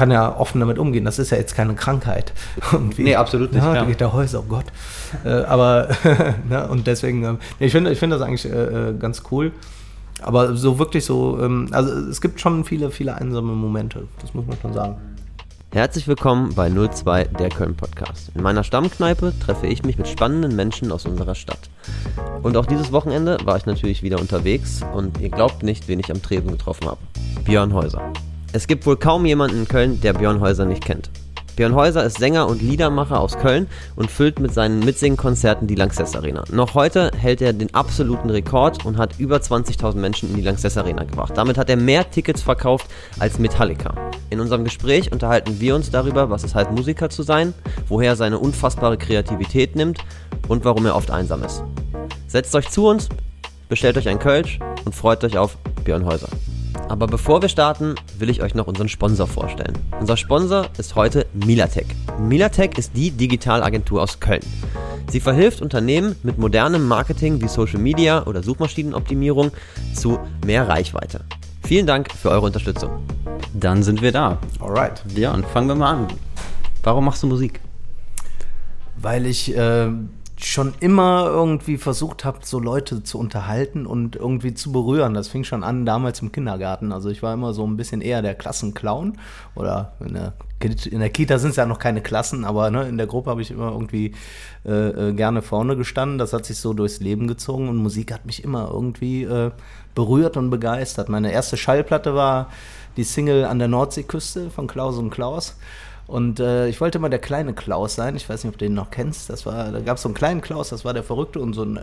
kann ja offen damit umgehen. Das ist ja jetzt keine Krankheit. Irgendwie. Nee, absolut nicht. Ja, ja. geht der Häuser, oh Gott. äh, aber, ne, und deswegen, äh, ich finde ich find das eigentlich äh, äh, ganz cool. Aber so wirklich so, ähm, also es gibt schon viele, viele einsame Momente, das muss man schon sagen. Herzlich willkommen bei 02 der Köln Podcast. In meiner Stammkneipe treffe ich mich mit spannenden Menschen aus unserer Stadt. Und auch dieses Wochenende war ich natürlich wieder unterwegs und ihr glaubt nicht, wen ich am Tresen getroffen habe. Björn Häuser. Es gibt wohl kaum jemanden in Köln, der Björn Häuser nicht kennt. Björn Häuser ist Sänger und Liedermacher aus Köln und füllt mit seinen Mitsingkonzerten die Lanxess Arena. Noch heute hält er den absoluten Rekord und hat über 20.000 Menschen in die Lanxess Arena gebracht. Damit hat er mehr Tickets verkauft als Metallica. In unserem Gespräch unterhalten wir uns darüber, was es heißt, Musiker zu sein, woher er seine unfassbare Kreativität nimmt und warum er oft einsam ist. Setzt euch zu uns, bestellt euch ein Kölsch und freut euch auf Björn Häuser. Aber bevor wir starten, will ich euch noch unseren Sponsor vorstellen. Unser Sponsor ist heute Milatech. Milatech ist die Digitalagentur aus Köln. Sie verhilft Unternehmen mit modernem Marketing wie Social Media oder Suchmaschinenoptimierung zu mehr Reichweite. Vielen Dank für eure Unterstützung. Dann sind wir da. Alright. Ja, und fangen wir mal an. Warum machst du Musik? Weil ich äh, schon immer irgendwie versucht habe, so Leute zu unterhalten und irgendwie zu berühren. Das fing schon an damals im Kindergarten. Also ich war immer so ein bisschen eher der Klassenclown oder in der, in der Kita sind es ja noch keine Klassen, aber ne, in der Gruppe habe ich immer irgendwie äh, äh, gerne vorne gestanden. Das hat sich so durchs Leben gezogen und Musik hat mich immer irgendwie äh, berührt und begeistert. Meine erste Schallplatte war die Single an der Nordseeküste von Klaus und Klaus. Und äh, ich wollte immer der kleine Klaus sein. Ich weiß nicht, ob du den noch kennst. Das war, da gab es so einen kleinen Klaus, das war der Verrückte, und so ein,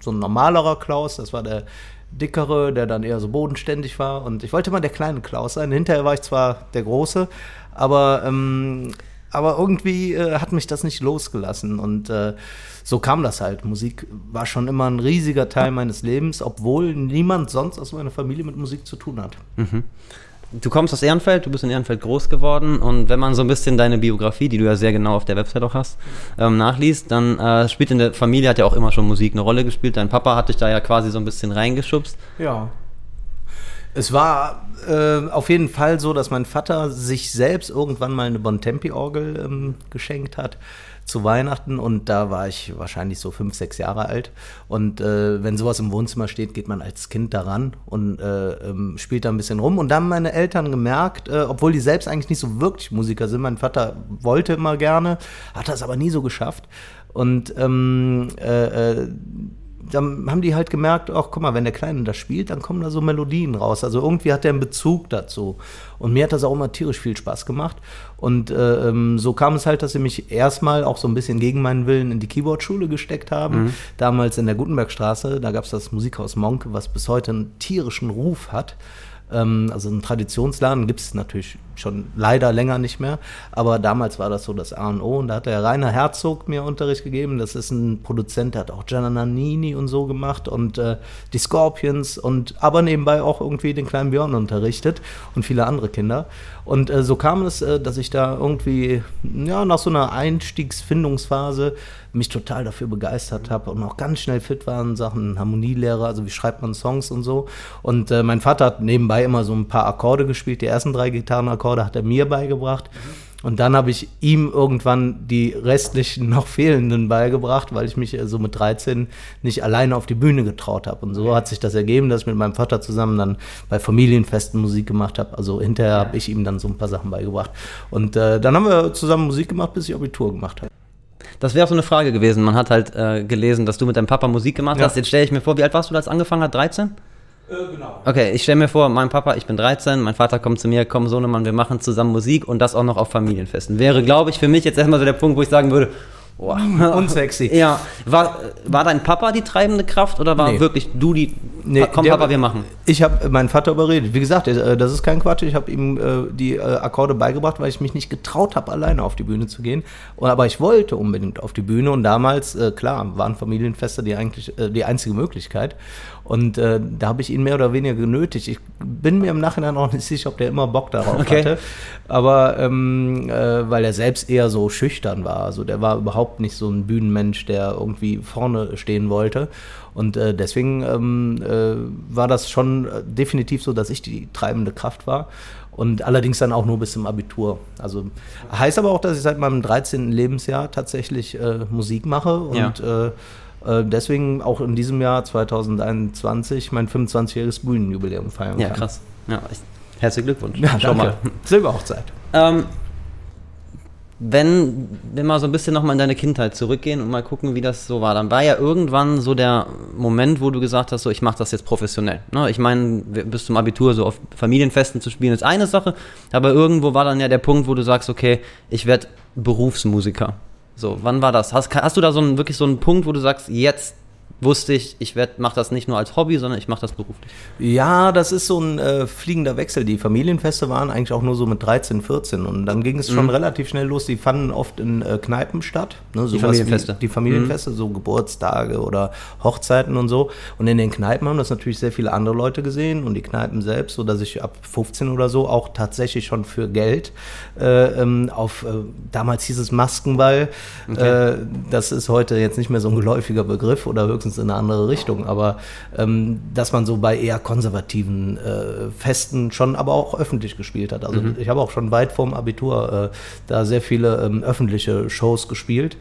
so ein normalerer Klaus, das war der dickere, der dann eher so bodenständig war. Und ich wollte immer der kleine Klaus sein. Hinterher war ich zwar der Große, aber, ähm, aber irgendwie äh, hat mich das nicht losgelassen. Und äh, so kam das halt. Musik war schon immer ein riesiger Teil meines Lebens, obwohl niemand sonst aus meiner Familie mit Musik zu tun hat. Mhm du kommst aus Ehrenfeld, du bist in Ehrenfeld groß geworden und wenn man so ein bisschen deine Biografie, die du ja sehr genau auf der Website auch hast, ähm, nachliest, dann äh, spielt in der Familie hat ja auch immer schon Musik eine Rolle gespielt. Dein Papa hat dich da ja quasi so ein bisschen reingeschubst. Ja. Es war äh, auf jeden Fall so, dass mein Vater sich selbst irgendwann mal eine Bontempi-Orgel ähm, geschenkt hat zu Weihnachten und da war ich wahrscheinlich so fünf, sechs Jahre alt. Und äh, wenn sowas im Wohnzimmer steht, geht man als Kind daran und äh, ähm, spielt da ein bisschen rum. Und da haben meine Eltern gemerkt, äh, obwohl die selbst eigentlich nicht so wirklich Musiker sind, mein Vater wollte immer gerne, hat das aber nie so geschafft. Und ähm, äh, äh, dann haben die halt gemerkt, ach guck mal, wenn der Kleine das spielt, dann kommen da so Melodien raus. Also irgendwie hat der einen Bezug dazu. Und mir hat das auch immer tierisch viel Spaß gemacht. Und äh, ähm, so kam es halt, dass sie mich erstmal auch so ein bisschen gegen meinen Willen in die Keyboard-Schule gesteckt haben. Mhm. Damals in der Gutenbergstraße, da gab es das Musikhaus Monk, was bis heute einen tierischen Ruf hat. Ähm, also einen Traditionsladen gibt es natürlich schon leider länger nicht mehr, aber damals war das so das A und O und da hat der Rainer Herzog mir Unterricht gegeben. Das ist ein Produzent, der hat auch Gianna Nannini und so gemacht und äh, die Scorpions und aber nebenbei auch irgendwie den kleinen Björn unterrichtet und viele andere Kinder. Und äh, so kam es, äh, dass ich da irgendwie ja nach so einer Einstiegsfindungsphase mich total dafür begeistert habe und auch ganz schnell fit war in Sachen Harmonielehre, also wie schreibt man Songs und so. Und äh, mein Vater hat nebenbei immer so ein paar Akkorde gespielt. Die ersten drei Gitarrenakkorde hat er mir beigebracht. Und dann habe ich ihm irgendwann die restlichen noch fehlenden beigebracht, weil ich mich so mit 13 nicht alleine auf die Bühne getraut habe. Und so hat sich das ergeben, dass ich mit meinem Vater zusammen dann bei Familienfesten Musik gemacht habe. Also hinterher habe ich ihm dann so ein paar Sachen beigebracht. Und äh, dann haben wir zusammen Musik gemacht, bis ich Abitur gemacht habe. Das wäre auch so eine Frage gewesen. Man hat halt äh, gelesen, dass du mit deinem Papa Musik gemacht ja. hast. Jetzt stelle ich mir vor, wie alt warst du, als angefangen hat? 13? Äh, genau. Okay, ich stelle mir vor, mein Papa, ich bin 13, mein Vater kommt zu mir, komm Sohnemann, wir machen zusammen Musik und das auch noch auf Familienfesten. Wäre, glaube ich, für mich jetzt erstmal so der Punkt, wo ich sagen würde, Oh. Unsexy. Ja. War, war dein Papa die treibende Kraft oder war nee. wirklich du die. Nee, komm, der, Papa, wir machen. Ich habe meinen Vater überredet. Wie gesagt, äh, das ist kein Quatsch. Ich habe ihm äh, die äh, Akkorde beigebracht, weil ich mich nicht getraut habe, alleine auf die Bühne zu gehen. aber ich wollte unbedingt auf die Bühne und damals, äh, klar, waren Familienfeste die eigentlich äh, die einzige Möglichkeit. Und äh, da habe ich ihn mehr oder weniger genötigt. Ich bin mir im Nachhinein auch nicht sicher, ob der immer Bock darauf okay. hatte. Aber ähm, äh, weil er selbst eher so schüchtern war. Also der war überhaupt nicht so ein Bühnenmensch, der irgendwie vorne stehen wollte. Und äh, deswegen ähm, äh, war das schon äh, definitiv so, dass ich die treibende Kraft war. Und allerdings dann auch nur bis zum Abitur. Also heißt aber auch, dass ich seit meinem 13. Lebensjahr tatsächlich äh, Musik mache und ja. Äh, deswegen auch in diesem Jahr 2021 mein 25-jähriges Bühnenjubiläum feiern ja, kann. Ja, krass. Ja, herzlichen Glückwunsch. Ja, Schau mal. Silberhochzeit. Ähm, wenn wir mal so ein bisschen nochmal in deine Kindheit zurückgehen und mal gucken, wie das so war, dann war ja irgendwann so der Moment, wo du gesagt hast, so ich mache das jetzt professionell. Ne? Ich meine, bis zum Abitur so auf Familienfesten zu spielen ist eine Sache, aber irgendwo war dann ja der Punkt, wo du sagst, okay, ich werde Berufsmusiker. So, wann war das? Hast, hast du da so einen, wirklich so einen Punkt, wo du sagst, jetzt wusste ich, ich mache das nicht nur als Hobby, sondern ich mache das beruflich. Ja, das ist so ein äh, fliegender Wechsel. Die Familienfeste waren eigentlich auch nur so mit 13, 14 und dann ging es schon mhm. relativ schnell los. Die fanden oft in äh, Kneipen statt. Ne, die Familienfeste. Die Familienfeste, mhm. so Geburtstage oder Hochzeiten und so. Und in den Kneipen haben das natürlich sehr viele andere Leute gesehen und die Kneipen selbst, sodass ich ab 15 oder so auch tatsächlich schon für Geld äh, ähm, auf, äh, damals hieß es Maskenball. Okay. Äh, das ist heute jetzt nicht mehr so ein geläufiger Begriff oder höchstens meistens in eine andere Richtung, aber ähm, dass man so bei eher konservativen äh, Festen schon aber auch öffentlich gespielt hat. Also mhm. ich habe auch schon weit vorm Abitur äh, da sehr viele ähm, öffentliche Shows gespielt.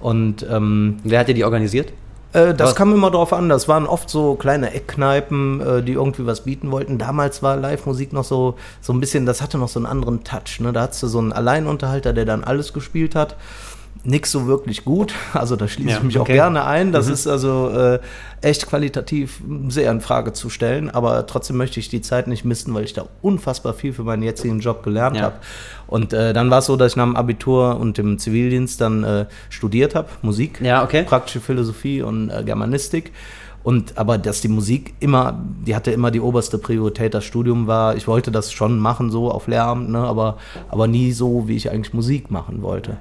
Und ähm, wer hat dir die organisiert? Äh, das was? kam immer drauf an. Das waren oft so kleine Eckkneipen, äh, die irgendwie was bieten wollten. Damals war Live-Musik noch so, so ein bisschen, das hatte noch so einen anderen Touch. Ne? Da hattest du so einen Alleinunterhalter, der dann alles gespielt hat nichts so wirklich gut. Also da schließe ja, ich mich okay. auch gerne ein. Das mhm. ist also äh, echt qualitativ sehr in Frage zu stellen. Aber trotzdem möchte ich die Zeit nicht missen, weil ich da unfassbar viel für meinen jetzigen Job gelernt ja. habe. Und äh, dann war es so, dass ich nach dem Abitur und dem Zivildienst dann äh, studiert habe, Musik, ja, okay. praktische Philosophie und äh, Germanistik. Und aber dass die Musik immer, die hatte immer die oberste Priorität. Das Studium war, ich wollte das schon machen, so auf Lehramt, ne, aber, aber nie so, wie ich eigentlich Musik machen wollte.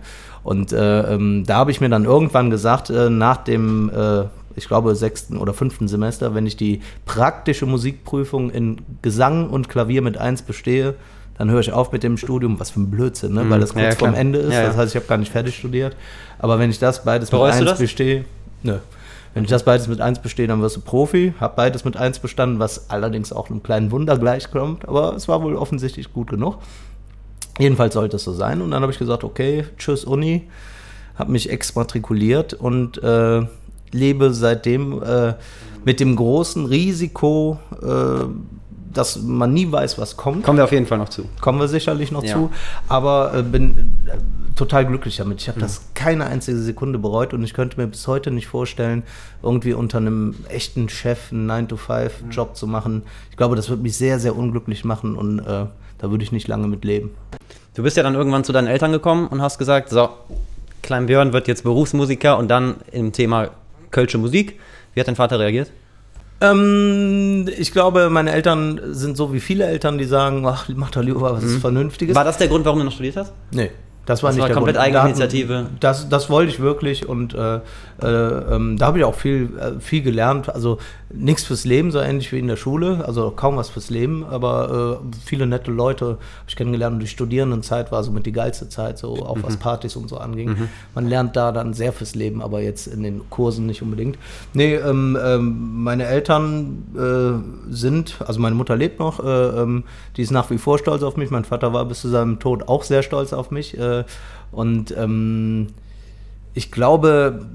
Und äh, ähm, da habe ich mir dann irgendwann gesagt, äh, nach dem, äh, ich glaube, sechsten oder fünften Semester, wenn ich die praktische Musikprüfung in Gesang und Klavier mit eins bestehe, dann höre ich auf mit dem Studium, was für ein Blödsinn, ne? weil das kurz ja, vorm Ende ist. Ja, ja. Das heißt, ich habe gar nicht fertig studiert. Aber wenn ich das beides Bereust mit eins bestehe, nö. Wenn ich das beides mit eins bestehe, dann wirst du Profi. Hab beides mit eins bestanden, was allerdings auch einem kleinen Wunder gleichkommt. Aber es war wohl offensichtlich gut genug. Jedenfalls sollte es so sein. Und dann habe ich gesagt, okay, tschüss Uni. Habe mich exmatrikuliert und äh, lebe seitdem äh, mit dem großen Risiko, äh, dass man nie weiß, was kommt. Kommen wir auf jeden Fall noch zu. Kommen wir sicherlich noch ja. zu. Aber äh, bin äh, total glücklich damit. Ich habe mhm. das keine einzige Sekunde bereut und ich könnte mir bis heute nicht vorstellen, irgendwie unter einem echten Chef einen 9-to-5-Job mhm. zu machen. Ich glaube, das würde mich sehr, sehr unglücklich machen und äh, da würde ich nicht lange mit leben. Du bist ja dann irgendwann zu deinen Eltern gekommen und hast gesagt, so, Klein Björn wird jetzt Berufsmusiker und dann im Thema Kölsche Musik. Wie hat dein Vater reagiert? Ähm, ich glaube, meine Eltern sind so wie viele Eltern, die sagen, ach, mach doch lieber was mhm. Vernünftiges. War das der Grund, warum du noch studiert hast? Nee. Das war das nicht war der komplett Grund. Eigeninitiative. Das, das wollte ich wirklich und äh, äh, ähm, da habe ich auch viel, äh, viel gelernt. Also nichts fürs Leben, so ähnlich wie in der Schule, also kaum was fürs Leben, aber äh, viele nette Leute habe ich kennengelernt und die Studierendenzeit war so mit die geilste Zeit, so auch mhm. was Partys und so anging. Mhm. Man lernt da dann sehr fürs Leben, aber jetzt in den Kursen nicht unbedingt. Nee, ähm, ähm, meine Eltern äh, sind, also meine Mutter lebt noch, äh, ähm, die ist nach wie vor stolz auf mich, mein Vater war bis zu seinem Tod auch sehr stolz auf mich und ähm, ich glaube,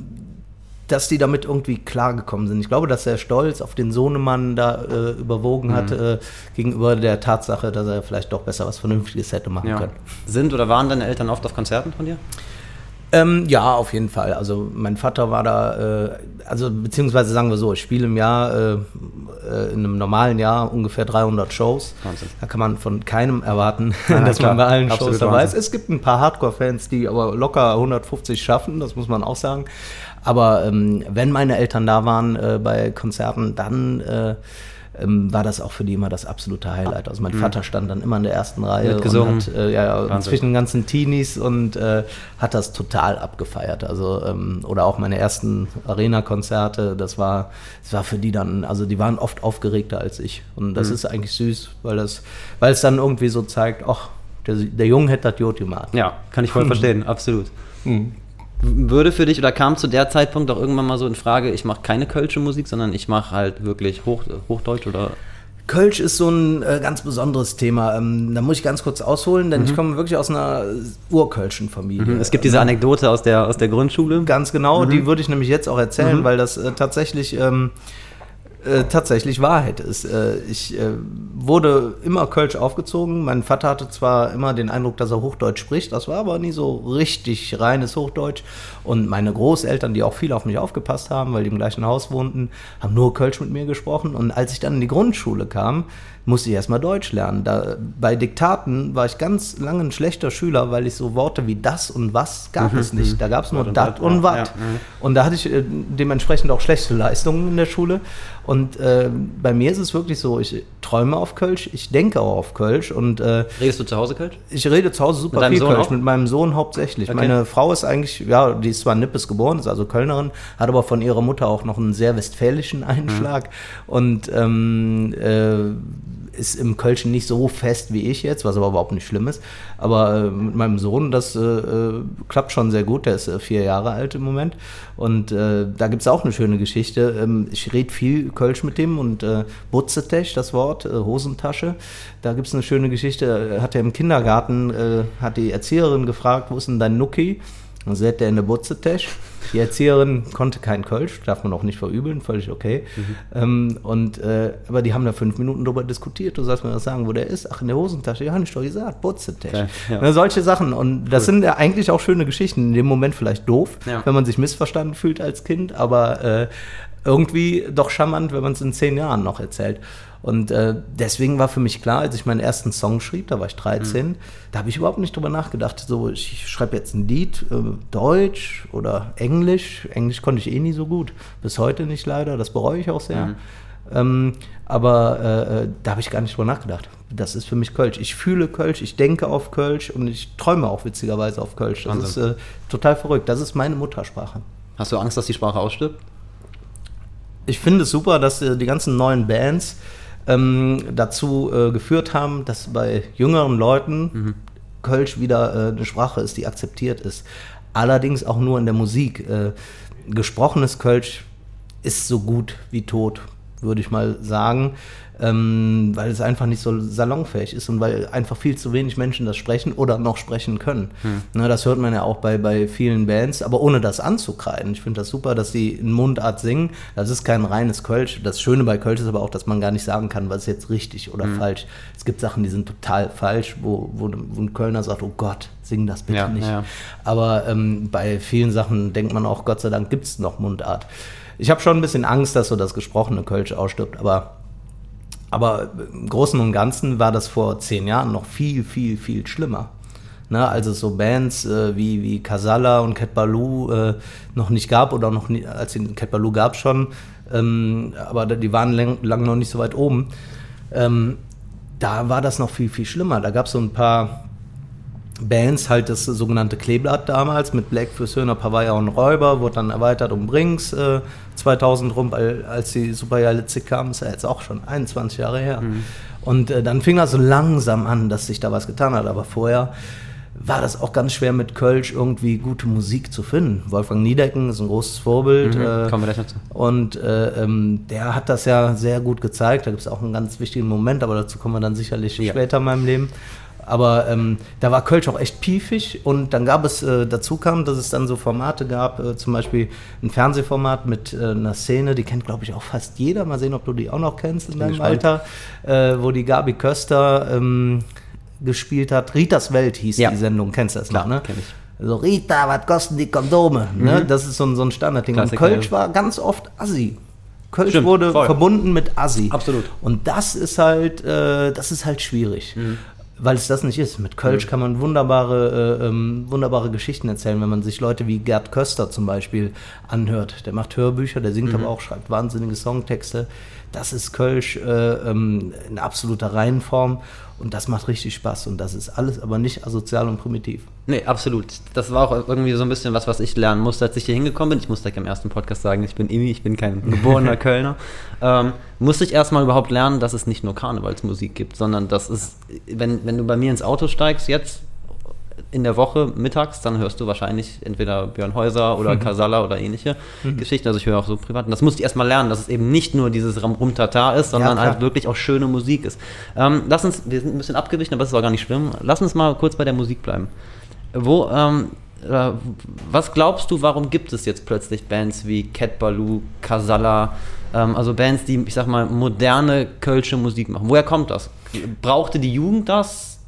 dass die damit irgendwie klargekommen sind. Ich glaube, dass der Stolz auf den Sohnemann da äh, überwogen mhm. hat äh, gegenüber der Tatsache, dass er vielleicht doch besser was Vernünftiges hätte machen ja. können. Sind oder waren deine Eltern oft auf Konzerten von dir? Ähm, ja, auf jeden Fall. Also mein Vater war da, äh, also beziehungsweise sagen wir so, ich spiele im Jahr, äh, äh, in einem normalen Jahr ungefähr 300 Shows. Wahnsinn. Da kann man von keinem erwarten, ja, dass klar. man bei allen Absolut Shows dabei ist. Es gibt ein paar Hardcore-Fans, die aber locker 150 schaffen, das muss man auch sagen. Aber ähm, wenn meine Eltern da waren äh, bei Konzerten, dann äh, ähm, war das auch für die immer das absolute Highlight. Also mein mhm. Vater stand dann immer in der ersten Reihe gesungen. und hat äh, ja, zwischen den ganzen Teenies und äh, hat das total abgefeiert. Also ähm, oder auch meine ersten Arena-Konzerte, das war, das war für die dann, also die waren oft aufgeregter als ich. Und das mhm. ist eigentlich süß, weil das, weil es dann irgendwie so zeigt, ach, der, der Junge hätte das Jod gemacht. Ja, kann ich voll verstehen, absolut. Mhm würde für dich oder kam zu der Zeitpunkt auch irgendwann mal so in Frage, ich mache keine kölsche Musik, sondern ich mache halt wirklich Hoch, Hochdeutsch oder Kölsch ist so ein äh, ganz besonderes Thema. Ähm, da muss ich ganz kurz ausholen, denn ich komme wirklich aus einer urkölschen Familie. Es gibt diese Anekdote aus der, aus der Grundschule. Ganz genau, die würde ich nämlich jetzt auch erzählen, weil das äh, tatsächlich, ähm, äh, tatsächlich Wahrheit ist. Äh, ich äh, wurde immer Kölsch aufgezogen. Mein Vater hatte zwar immer den Eindruck, dass er Hochdeutsch spricht, das war aber nie so richtig reines Hochdeutsch. Und meine Großeltern, die auch viel auf mich aufgepasst haben, weil die im gleichen Haus wohnten, haben nur Kölsch mit mir gesprochen. Und als ich dann in die Grundschule kam, musste ich erstmal Deutsch lernen. Da, bei Diktaten war ich ganz lange ein schlechter Schüler, weil ich so Worte wie das und was gab es nicht. Da gab es nur dat und ja, wat. ja, mhm. Und da hatte ich äh, dementsprechend auch schlechte Leistungen in der Schule. Und äh, bei mir ist es wirklich so, ich träume auf Kölsch, ich denke auch auf Kölsch und äh, Redest du zu Hause Kölsch? ich rede zu Hause super viel Sohn Kölsch, auch? mit meinem Sohn hauptsächlich. Okay. Meine Frau ist eigentlich, ja, die ist zwar in Nippes geboren, ist also Kölnerin, hat aber von ihrer Mutter auch noch einen sehr westfälischen Einschlag und ähm, äh, ist im Kölschen nicht so fest wie ich jetzt, was aber überhaupt nicht schlimm ist. Aber äh, mit meinem Sohn, das äh, äh, klappt schon sehr gut. Der ist äh, vier Jahre alt im Moment. Und äh, da gibt es auch eine schöne Geschichte. Ähm, ich rede viel Kölsch mit dem und äh, Butzetech, das Wort, äh, Hosentasche. Da gibt es eine schöne Geschichte. Hat er im Kindergarten, hat die Erzieherin gefragt, wo ist denn dein Nuki? Dann sagt er in der Butzetech. Die Erzieherin konnte kein Kölsch, darf man auch nicht verübeln, völlig okay. Ähm, und, äh, aber die haben da fünf Minuten drüber diskutiert. Du sollst mir das sagen, wo der ist. Ach, in der Hosentasche. Ja, ich doch gesagt, Butzetech. Okay, ja. Na, solche Sachen. Und das sind ja eigentlich auch schöne Geschichten. In dem Moment vielleicht doof, Ja. wenn man sich missverstanden fühlt als Kind, aber äh, irgendwie doch charmant, wenn man es in zehn Jahren noch erzählt. Und äh, deswegen war für mich klar, als ich meinen ersten Song schrieb, da war ich 13, Mhm. da habe ich überhaupt nicht drüber nachgedacht, so ich schreibe jetzt ein Lied, äh, Deutsch oder Englisch. Englisch konnte ich eh nie so gut, bis heute nicht leider, das bereue ich auch sehr. Mhm. Ähm, aber äh, äh, da habe ich gar nicht drüber nachgedacht. Das ist für mich Kölsch. Ich fühle Kölsch, ich denke auf Kölsch und ich träume auch witzigerweise auf Kölsch. Das Wahnsinn. ist äh, total verrückt. Das ist meine Muttersprache. Hast du Angst, dass die Sprache ausstirbt? Ich finde es super, dass äh, die ganzen neuen Bands ähm, dazu äh, geführt haben, dass bei jüngeren Leuten Kölsch wieder äh, eine Sprache ist, die akzeptiert ist. Allerdings auch nur in der Musik. Äh, gesprochenes Kölsch ist so gut wie tot, würde ich mal sagen, ähm, weil es einfach nicht so salonfähig ist und weil einfach viel zu wenig Menschen das sprechen oder noch sprechen können. Na, das hört man ja auch bei, bei vielen Bands, aber ohne das anzukreiden. Ich finde das super, dass sie in Mundart singen. Das ist kein reines Kölsch. Das Schöne bei Kölsch ist aber auch, dass man gar nicht sagen kann, was ist jetzt richtig oder falsch. Es gibt Sachen, die sind total falsch, wo, wo, wo ein Kölner sagt, oh Gott, sing das bitte Ja, nicht. ja. Aber ähm, bei vielen Sachen denkt man auch, Gott sei Dank gibt es noch Mundart. Ich habe schon ein bisschen Angst, dass so das gesprochene Kölsch ausstirbt, aber, aber im Großen und Ganzen war das vor zehn Jahren noch viel, viel, viel schlimmer. Ne, als es so Bands äh, wie, wie Casala und Cat Baloo äh, noch nicht gab oder noch nie, als den Cat Baloo gab schon, ähm, aber die waren lang, lang noch nicht so weit oben. Ähm, da war das noch viel, viel schlimmer. Da gab es so ein paar Bands, halt das sogenannte Kleeblatt damals mit Black für Söhne, Pavaya und Räuber, wurde dann erweitert um Brinks äh, 2000 rum, als die Superjahr Litzig kam, ist ja jetzt auch schon 21 Jahre her. Und äh, dann fing das so langsam an, dass sich da was getan hat, aber vorher war das auch ganz schwer mit Kölsch irgendwie gute Musik zu finden. Wolfgang Niedecken ist ein großes Vorbild. äh, Kommen wir gleich dazu. und äh, ähm, der hat das ja sehr gut gezeigt. Da gibt es auch einen ganz wichtigen Moment, aber dazu kommen wir dann sicherlich Ja. später in meinem Leben. Aber ähm, da war Kölsch auch echt piefig und dann gab es, äh, dazu kam, dass es dann so Formate gab, äh, zum Beispiel ein Fernsehformat mit äh, einer Szene, die kennt glaube ich auch fast jeder. Mal sehen, ob du die auch noch kennst in deinem. Alter, äh, wo die Gabi Köster ähm, gespielt hat. Ritas Welt hieß Ja. die Sendung, kennst du das noch, ne? kenn ich. So, Rita, was kosten die Kondome? Ne? Das ist so ein, so ein Standardding. Und Kölsch ja. war ganz oft Assi. Kölsch Stimmt, wurde voll. verbunden mit Assi. Absolut. Und das ist halt, äh, das ist halt schwierig. Weil es das nicht ist. Mit Kölsch kann man wunderbare, äh, ähm, wunderbare Geschichten erzählen, wenn man sich Leute wie Gerd Köster zum Beispiel anhört. Der macht Hörbücher, der singt aber auch, schreibt wahnsinnige Songtexte. Das ist Kölsch äh, ähm, in absoluter Reihenform und das macht richtig Spaß. Und das ist alles aber nicht asozial und primitiv. Nee, absolut. Das war auch irgendwie so ein bisschen was, was ich lernen musste, als ich hier hingekommen bin. Ich muss direkt im ersten Podcast sagen, ich bin Imi, ich bin kein geborener Kölner. Ähm, musste ich erstmal überhaupt lernen, dass es nicht nur Karnevalsmusik gibt, sondern dass es, wenn, wenn du bei mir ins Auto steigst, jetzt in der Woche mittags, dann hörst du wahrscheinlich entweder Björn Häuser oder mhm. Casalla oder ähnliche mhm. Geschichten. Also ich höre auch so privat. Und das musste ich erstmal lernen, dass es eben nicht nur dieses Ram-Rum-Tata ist, sondern ja, halt wirklich auch schöne Musik ist. Ähm, lass uns, wir sind ein bisschen abgewichen, aber das ist auch gar nicht schlimm. Lass uns mal kurz bei der Musik bleiben. Wo, ähm, äh, was glaubst du, warum gibt es jetzt plötzlich Bands wie Cat Baloo, Casalla, ähm, also Bands, die, ich sag mal, moderne kölsche Musik machen? Woher kommt das? Brauchte die Jugend das?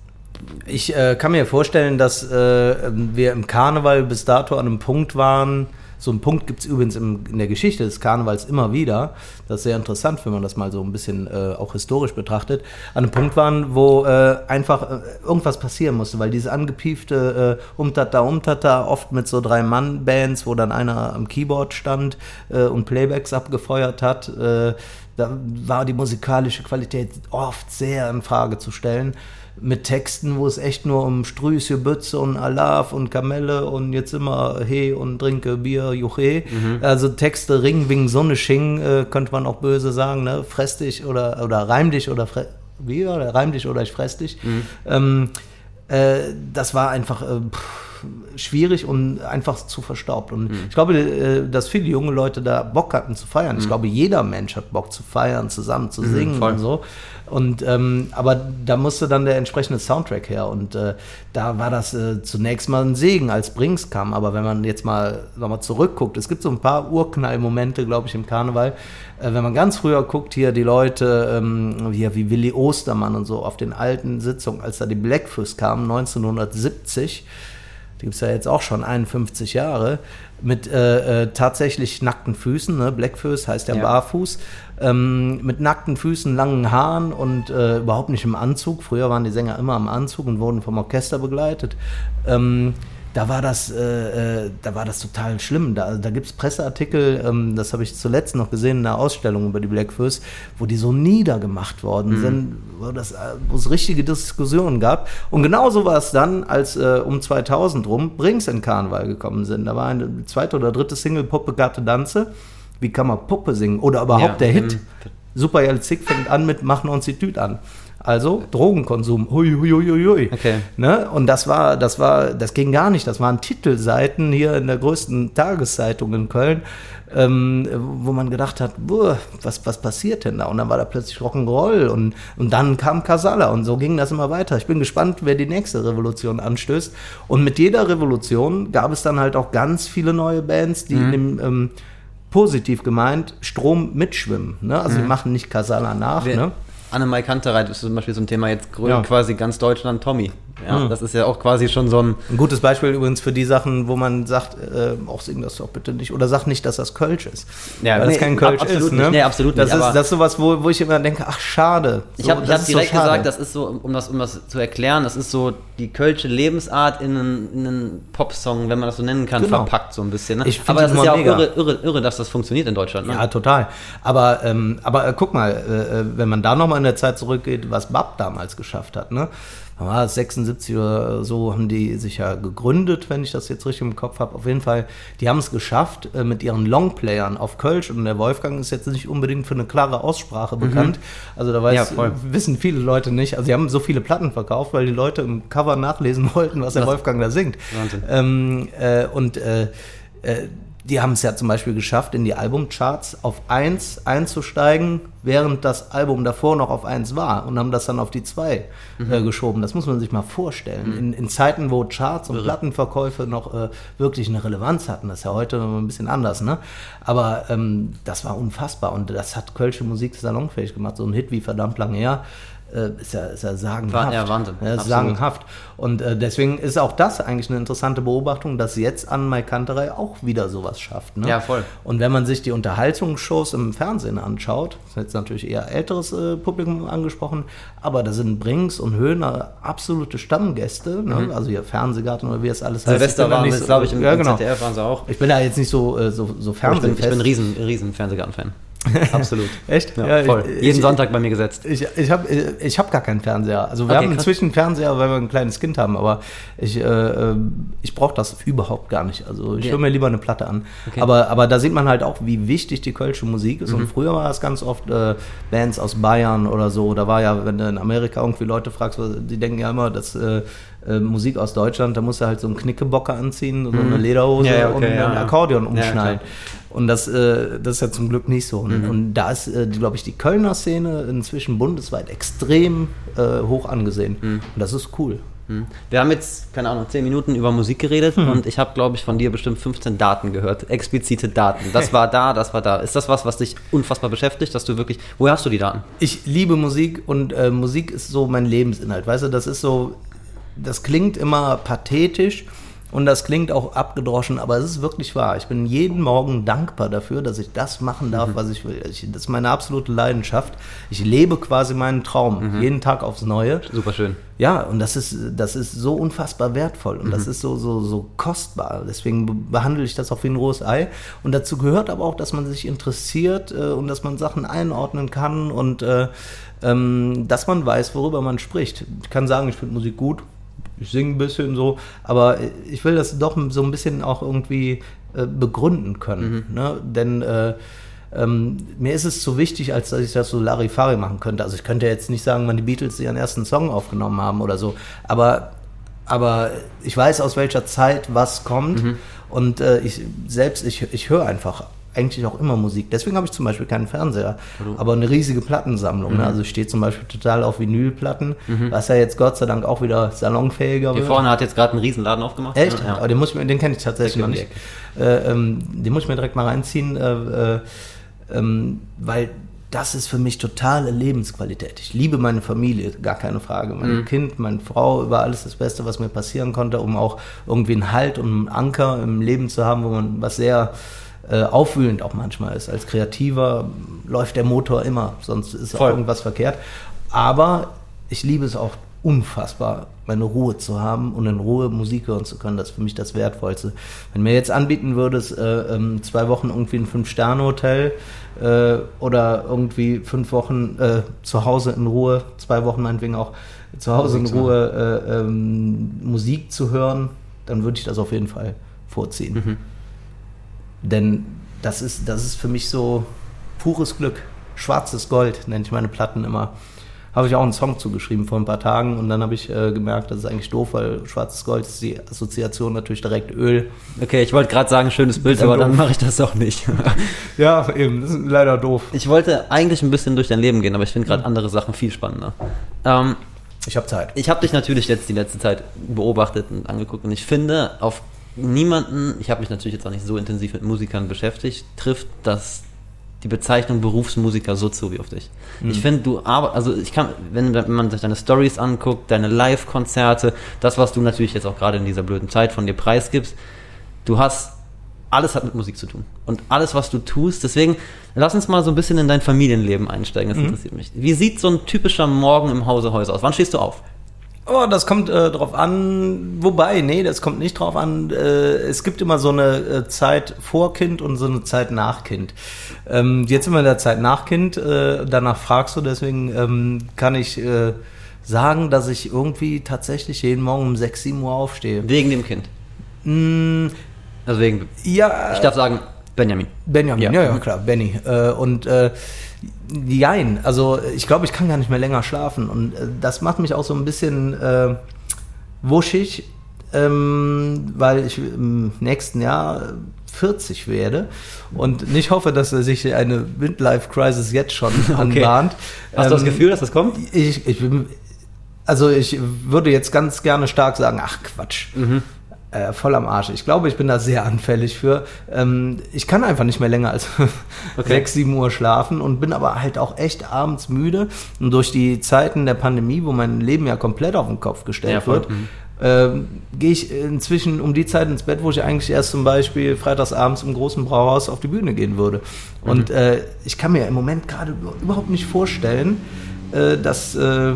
Ich äh, kann mir vorstellen, dass äh, wir im Karneval bis dato an einem Punkt waren, so einen Punkt gibt es übrigens im, in der Geschichte des Karnevals immer wieder. Das ist sehr interessant, wenn man das mal so ein bisschen äh, auch historisch betrachtet. An einem Punkt waren, wo äh, einfach äh, irgendwas passieren musste, weil diese angepiefte äh, Umtata Umtata, oft mit so drei Mann-Bands, wo dann einer am Keyboard stand äh, und Playbacks abgefeuert hat, äh, da war die musikalische Qualität oft sehr in Frage zu stellen mit Texten, wo es echt nur um Strüße, Bütze und Alaf und Kamelle und jetzt immer He und trinke Bier, Juche. Mhm. Also Texte Ring, Wing, Sonne, Sching, äh, könnte man auch böse sagen, ne? Fress dich oder, oder reim dich oder wie, oder reim dich oder ich fress dich. Mhm. Ähm, äh, das war einfach äh, pff, schwierig und einfach zu verstaubt. Und mhm. ich glaube, äh, dass viele junge Leute da Bock hatten zu feiern. Ich mhm. glaube, jeder Mensch hat Bock zu feiern, zusammen zu mhm, singen und so. Und ähm, aber da musste dann der entsprechende Soundtrack her und äh, da war das äh, zunächst mal ein Segen, als Brings kam. Aber wenn man jetzt mal nochmal zurückguckt, es gibt so ein paar Urknallmomente, glaube ich, im Karneval. Äh, wenn man ganz früher guckt, hier die Leute, ähm, hier wie Willi Ostermann und so auf den alten Sitzungen, als da die Blackfoot kamen, 1970 die gibt es ja jetzt auch schon 51 Jahre, mit äh, äh, tatsächlich nackten Füßen, ne? Blackfoot heißt ja, ja. barfuß, ähm, mit nackten Füßen, langen Haaren und äh, überhaupt nicht im Anzug. Früher waren die Sänger immer im Anzug und wurden vom Orchester begleitet. Ähm, da war das, äh, äh, da war das total schlimm. Da, da gibt es Presseartikel, ähm, das habe ich zuletzt noch gesehen in einer Ausstellung über die Blackfoot, wo die so niedergemacht worden mhm. sind, wo, das, äh, wo es richtige Diskussionen gab. Und genauso war es dann, als äh, um 2000 rum Brings in Karneval gekommen sind. Da war eine zweite oder dritte Single Puppe Gatte Danze wie kann man Puppe singen? Oder überhaupt ja, der Hit. Super Zick fängt an mit Machen uns die Tüte an. Also Drogenkonsum. Hui, hui, hui, hui. Okay. Ne? Und das war, das war, das ging gar nicht. Das waren Titelseiten hier in der größten Tageszeitung in Köln, ähm, wo man gedacht hat, was, was passiert denn da? Und dann war da plötzlich Rock'n'Roll und, und dann kam Casala und so ging das immer weiter. Ich bin gespannt, wer die nächste Revolution anstößt. Und mit jeder Revolution gab es dann halt auch ganz viele neue Bands, die mhm. in dem ähm, positiv gemeint, Strom mitschwimmen. Ne? Also mhm. die machen nicht Kasala nach. Wir, ne? Annemai Kantereit ist zum Beispiel so ein Thema jetzt ja. quasi ganz Deutschland Tommy. Ja, mhm. Das ist ja auch quasi schon so ein. Ein gutes Beispiel übrigens für die Sachen, wo man sagt, äh, auch sing das doch bitte nicht. Oder sag nicht, dass das Kölsch ist. Ja, Weil nee, das kein Kölsch absolut ist. Ne? Nee, absolut das nicht. Ist, das ist sowas, wo, wo ich immer denke, ach schade. So, ich habe hab direkt so gesagt, das ist so, um das, um das zu erklären, das ist so die Kölsche Lebensart in einen, in einen Popsong, wenn man das so nennen kann, genau. verpackt so ein bisschen. Ne? Aber das ist ja auch irre, irre, irre, dass das funktioniert in Deutschland. Ne? Ja, total. Aber, ähm, aber äh, guck mal, äh, äh wenn man da nochmal in der Zeit zurückgeht, was Bab damals geschafft hat, ne? 76 oder so haben die sich ja gegründet, wenn ich das jetzt richtig im Kopf habe. Auf jeden Fall, die haben es geschafft äh, mit ihren Longplayern auf Kölsch und der Wolfgang ist jetzt nicht unbedingt für eine klare Aussprache mhm. bekannt. Also da weiß, ja, wissen viele Leute nicht. Also sie haben so viele Platten verkauft, weil die Leute im Cover nachlesen wollten, was der Wolfgang da singt. Wahnsinn. Ähm, äh, und äh, äh die haben es ja zum Beispiel geschafft, in die Albumcharts auf 1 einzusteigen, während das Album davor noch auf 1 war und haben das dann auf die 2 mhm. äh, geschoben. Das muss man sich mal vorstellen. Mhm. In, in, Zeiten, wo Charts und Irre. Plattenverkäufe noch äh, wirklich eine Relevanz hatten, das ist ja heute ein bisschen anders, ne? Aber ähm, das war unfassbar und das hat Kölsche Musik salonfähig gemacht. So ein Hit wie verdammt lang her äh, ist, ja, ist ja sagenhaft. Ja, Wahnsinn. Ja, sagenhaft. Und äh, deswegen ist auch das eigentlich eine interessante Beobachtung, dass jetzt an Mai Kanterei auch wieder sowas schafft. Ne? Ja, voll. Und wenn man sich die Unterhaltungsshows im Fernsehen anschaut, das ist jetzt natürlich eher älteres äh, Publikum angesprochen, aber da sind Brings und Höhner absolute Stammgäste, ne? mhm. also hier Fernsehgarten oder wie es alles heißt. Silvester waren so, glaube ich, im, ja, genau. ZDF waren sie auch. Ich bin da jetzt nicht so, äh, so, so fernsehfest. Ich bin, ich bin ein riesen, riesen Fernsehgarten-Fan. Absolut. Echt? Ja, ja voll. Ich, Jeden ich, Sonntag bei mir gesetzt. Ich, ich habe ich hab gar keinen Fernseher. Also wir okay, haben inzwischen einen Fernseher, weil wir ein kleines Kind haben, aber ich, äh, äh ich brauche das überhaupt gar nicht. Also ich ja. höre mir lieber eine Platte an. Okay. Aber, aber da sieht man halt auch, wie wichtig die kölsche Musik ist. Mhm. Und früher war es ganz oft äh, Bands aus Bayern oder so. Da war ja, wenn du in Amerika irgendwie Leute fragst, die denken ja immer, dass äh, äh, Musik aus Deutschland, da musst du halt so einen Knickebocker anziehen, so eine Lederhose Ja, okay, und ein ja. Akkordeon klar. und das, äh, das ist ja zum Glück nicht so. Und, Mhm. und da ist, äh, glaube ich, die Kölner Szene inzwischen bundesweit extrem äh, hoch angesehen. Mhm. Und das ist cool. Hm. Wir haben jetzt, keine Ahnung, 10 Minuten über Musik geredet Hm. und ich habe, glaube ich, von dir bestimmt 15 Daten gehört. Explizite Daten. Das war da, das war da. Ist das was, was dich unfassbar beschäftigt, dass du wirklich. Woher hast du die Daten? Ich liebe Musik und äh, Musik ist so mein Lebensinhalt. Weißt du, das ist so, das klingt immer pathetisch und das klingt auch abgedroschen, aber es ist wirklich wahr. Ich bin jeden Morgen dankbar dafür, dass ich das machen darf, was ich will. Ich, das ist meine absolute Leidenschaft. Ich lebe quasi meinen Traum, jeden Tag aufs Neue. Super schön. Ja, und das ist, das ist so unfassbar wertvoll und das ist so, so, so kostbar. Deswegen be- behandle ich das auch wie ein rohes Ei. Und dazu gehört aber auch, dass man sich interessiert äh, und dass man Sachen einordnen kann und äh, ähm, dass man weiß, worüber man spricht. Ich kann sagen, ich finde Musik gut, ich singe ein bisschen so, aber ich will das doch so ein bisschen auch irgendwie äh, begründen können. Ne? Denn äh, ähm, mir ist es zu wichtig, als dass ich das so Larifari machen könnte. Also ich könnte jetzt nicht sagen, wann die Beatles ihren ersten Song aufgenommen haben oder so, aber, aber ich weiß, aus welcher Zeit was kommt und äh, ich selbst, ich, ich höre einfach eigentlich auch immer Musik. Deswegen habe ich zum Beispiel keinen Fernseher, aber eine riesige Plattensammlung. Ne? Also ich stehe zum Beispiel total auf Vinylplatten, was ja jetzt Gott sei Dank auch wieder salonfähiger Hier wird. vorne hat jetzt gerade einen Riesenladen aufgemacht. Echt? Ja. Aber den, muss ich mir, den kenne ich tatsächlich noch nicht. Äh, ähm, den muss ich mir direkt mal reinziehen, äh, äh, ähm, weil das ist für mich totale Lebensqualität. Ich liebe meine Familie, gar keine Frage. Mein Mhm. Kind, meine Frau, über alles das Beste, was mir passieren konnte, um auch irgendwie einen Halt und einen Anker im Leben zu haben, wo man was sehr äh, aufwühlend auch manchmal ist. Als Kreativer läuft der Motor immer, sonst ist Voll. auch irgendwas verkehrt. Aber ich liebe es auch unfassbar, meine Ruhe zu haben und in Ruhe Musik hören zu können. Das ist für mich das Wertvollste. Wenn mir jetzt anbieten würdest, äh, ähm, zwei Wochen irgendwie ein Fünf-Sterne-Hotel äh, oder irgendwie fünf Wochen äh, zu Hause in Ruhe, zwei Wochen meinetwegen auch zu Hause in Musik zu Ruhe äh, ähm, Musik zu hören, dann würde ich das auf jeden Fall vorziehen. Mhm. Denn das ist, das ist für mich so pures Glück. Schwarzes Gold nenne ich meine Platten immer. Habe ich auch einen Song zugeschrieben vor ein paar Tagen und dann habe ich äh, gemerkt, das ist eigentlich doof, weil schwarzes Gold ist die Assoziation natürlich direkt Öl. Okay, ich wollte gerade sagen, schönes Bild, Dann aber dann doof. mache ich das auch nicht. Ja, eben, das ist leider doof. Ich wollte eigentlich ein bisschen durch dein Leben gehen, aber ich finde gerade andere Sachen viel spannender. Ähm, Ich habe Zeit. ich habe dich natürlich jetzt die letzte Zeit beobachtet und angeguckt und ich finde, auf niemanden, ich habe mich natürlich jetzt auch nicht so intensiv mit Musikern beschäftigt, trifft das die Bezeichnung Berufsmusiker so zu wie auf dich. Ich finde, du arbeitest, also ich kann, wenn, wenn man sich deine Stories anguckt, deine Live-Konzerte, das, was du natürlich jetzt auch gerade in dieser blöden Zeit von dir preisgibst, du hast alles hat mit Musik zu tun. Und alles, was du tust. Deswegen, lass uns mal so ein bisschen in dein Familienleben einsteigen. Das interessiert mich. Wie sieht so ein typischer Morgen im Hause Häuser aus? Wann stehst du auf? Oh, das kommt äh, drauf an. Wobei, nee, das kommt nicht drauf an. Äh, es gibt immer so eine äh, Zeit vor Kind und so eine Zeit nach Kind. Ähm, jetzt sind wir in der Zeit nach Kind. Äh, danach fragst du, deswegen ähm, kann ich äh, sagen, dass ich irgendwie tatsächlich jeden Morgen um 6, 7 Uhr aufstehe. Wegen dem Kind. Mm, Also wegen, ja, ich darf sagen, Benjamin. Benjamin, Ja. ja, ja, klar, Benny. Äh, und äh, jein, also ich glaube, ich kann gar nicht mehr länger schlafen. Und äh, das macht mich auch so ein bisschen äh, wuschig, ähm, weil ich im nächsten Jahr 40 werde und nicht hoffe, dass sich eine Midlife-Crisis jetzt schon anbahnt. Hast du das Ähm, Gefühl, dass das kommt? Ich, ich bin, also ich würde jetzt ganz gerne stark sagen, ach Quatsch. Äh, voll am Arsch. Ich glaube, ich bin da sehr anfällig für. Ähm, ich kann einfach nicht mehr länger als Okay. 6, 7 Uhr schlafen und bin aber halt auch echt abends müde. Und durch die Zeiten der Pandemie, wo mein Leben ja komplett auf den Kopf gestellt Ja, wird, ähm, gehe ich inzwischen um die Zeit ins Bett, wo ich eigentlich erst zum Beispiel freitagsabends im großen Brauhaus auf die Bühne gehen würde. Und äh, ich kann mir im Moment gerade überhaupt nicht vorstellen, äh, dass, äh,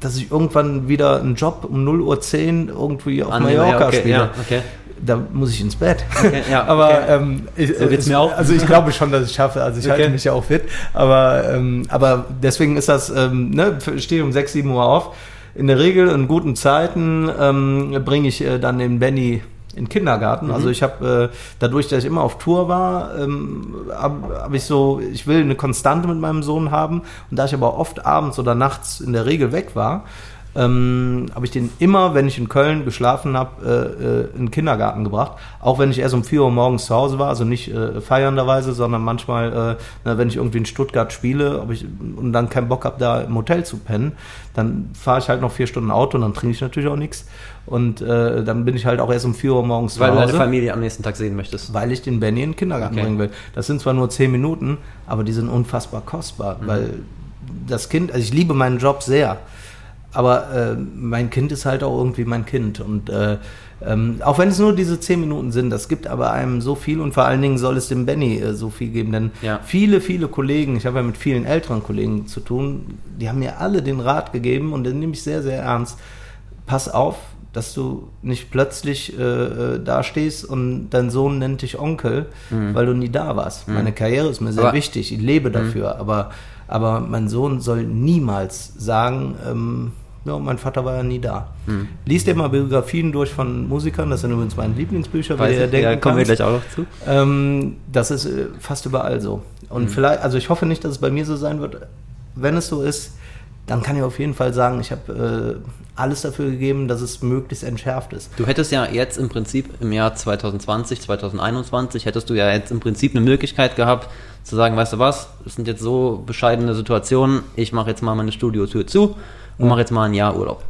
dass ich irgendwann wieder einen Job um 0.10 Uhr irgendwie auf Annehme, Mallorca okay, spiele. ja, okay. Da muss ich ins Bett. Okay, ja, aber ähm, ich, So geht's mir auch. Also ich glaube schon, dass ich schaffe. Also ich halte mich ja auch fit. Aber, ähm, aber deswegen ist das, ähm, ne, stehe um 6, 7 Uhr auf. In der Regel in guten Zeiten ähm, bringe ich äh, dann den Benny in Kindergarten. Mhm. Also ich habe äh, dadurch, dass ich immer auf Tour war, ähm, habe hab ich so, ich will eine Konstante mit meinem Sohn haben. Und da ich aber oft abends oder nachts in der Regel weg war, ähm, habe ich den immer, wenn ich in Köln geschlafen habe, äh, äh, in den Kindergarten gebracht. Auch wenn ich erst um 4 Uhr morgens zu Hause war, also nicht äh, feiernderweise, sondern manchmal, äh, na, wenn ich irgendwie in Stuttgart spiele ob ich, und dann keinen Bock habe, da im Hotel zu pennen, dann fahre ich halt noch vier Stunden Auto und dann trinke ich natürlich auch nichts. Und äh, dann bin ich halt auch erst um 4 Uhr morgens Weil zu du Hause. deine Familie am nächsten Tag sehen möchtest. Weil ich den Benny in den Kindergarten Okay. bringen will. Das sind zwar nur zehn Minuten, aber die sind unfassbar kostbar, Mhm. weil das Kind, also ich liebe meinen Job sehr, aber äh, mein Kind ist halt auch irgendwie mein Kind und äh, ähm, auch wenn es nur diese zehn Minuten sind, das gibt aber einem so viel und vor allen Dingen soll es dem Benny äh, so viel geben, denn Ja. viele, viele Kollegen, ich habe ja mit vielen älteren Kollegen zu tun, die haben mir alle den Rat gegeben und den nehme ich sehr, sehr ernst. Pass auf, dass du nicht plötzlich äh, äh, da stehst und dein Sohn nennt dich Onkel, weil du nie da warst. Meine Karriere ist mir sehr Mhm. Aber- Mhm. wichtig, ich lebe dafür, aber, aber mein Sohn soll niemals sagen, ähm, ja, mein Vater war ja nie da. Mhm. Lies dir mal Biografien durch von Musikern, das sind übrigens meine Lieblingsbücher, wie Weiß du ja kommen wir kannst. gleich auch noch zu. Ähm, das ist äh, fast überall so. Und Mhm. vielleicht, also ich hoffe nicht, dass es bei mir so sein wird. Wenn es so ist, dann kann ich auf jeden Fall sagen, ich habe äh, alles dafür gegeben, dass es möglichst entschärft ist. Du hättest ja jetzt im Prinzip im Jahr 2020, 2021, hättest du ja jetzt im Prinzip eine Möglichkeit gehabt, zu sagen, weißt du was, es sind jetzt so bescheidene Situationen, ich mache jetzt mal meine Studiotür zu und mache jetzt mal ein Jahr Urlaub.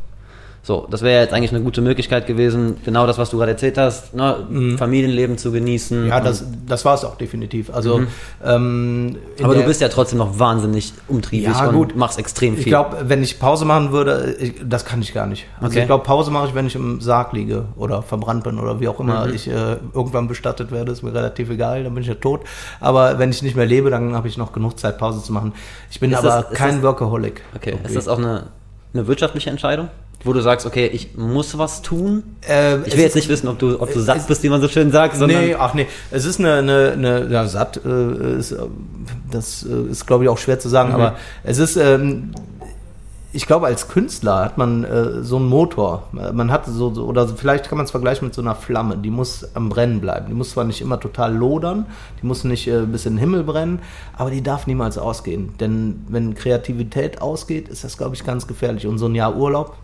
So, das wäre jetzt eigentlich eine gute Möglichkeit gewesen, genau das, was du gerade erzählt hast, ne, Familienleben zu genießen. Mhm. Ja, und- das, das war es auch definitiv. Also, ähm, in aber du bist ja trotzdem noch wahnsinnig umtriebig Ja, und gut. machst extrem viel. Ich glaube, wenn ich Pause machen würde, ich, das kann ich gar nicht. Also Okay. ich glaube, Pause mache ich, wenn ich im Sarg liege oder verbrannt bin oder wie auch immer Mhm. ich äh, irgendwann bestattet werde, ist mir relativ egal, dann bin ich ja tot. Aber wenn ich nicht mehr lebe, dann habe ich noch genug Zeit, Pause zu machen. Ich bin Ist aber das- ist kein das- Workaholic. okay, irgendwie. ist das auch eine, eine wirtschaftliche Entscheidung? Wo du sagst, okay, ich muss was tun? Äh, Ich will jetzt nicht wissen, ob du, ob du satt bist, wie man so schön sagt, sondern nee, ach nee, es ist eine, eine, eine ja, satt, äh, ist, äh, das äh, ist glaube ich auch schwer zu sagen, Mhm. aber es ist, ähm, ich glaube als Künstler hat man äh, so einen Motor, man hat so, so oder vielleicht kann man es vergleichen mit so einer Flamme, die muss am Brennen bleiben, die muss zwar nicht immer total lodern, die muss nicht äh, bis in den Himmel brennen, aber die darf niemals ausgehen, denn wenn Kreativität ausgeht, ist das glaube ich ganz gefährlich. Und so ein Jahr Urlaub,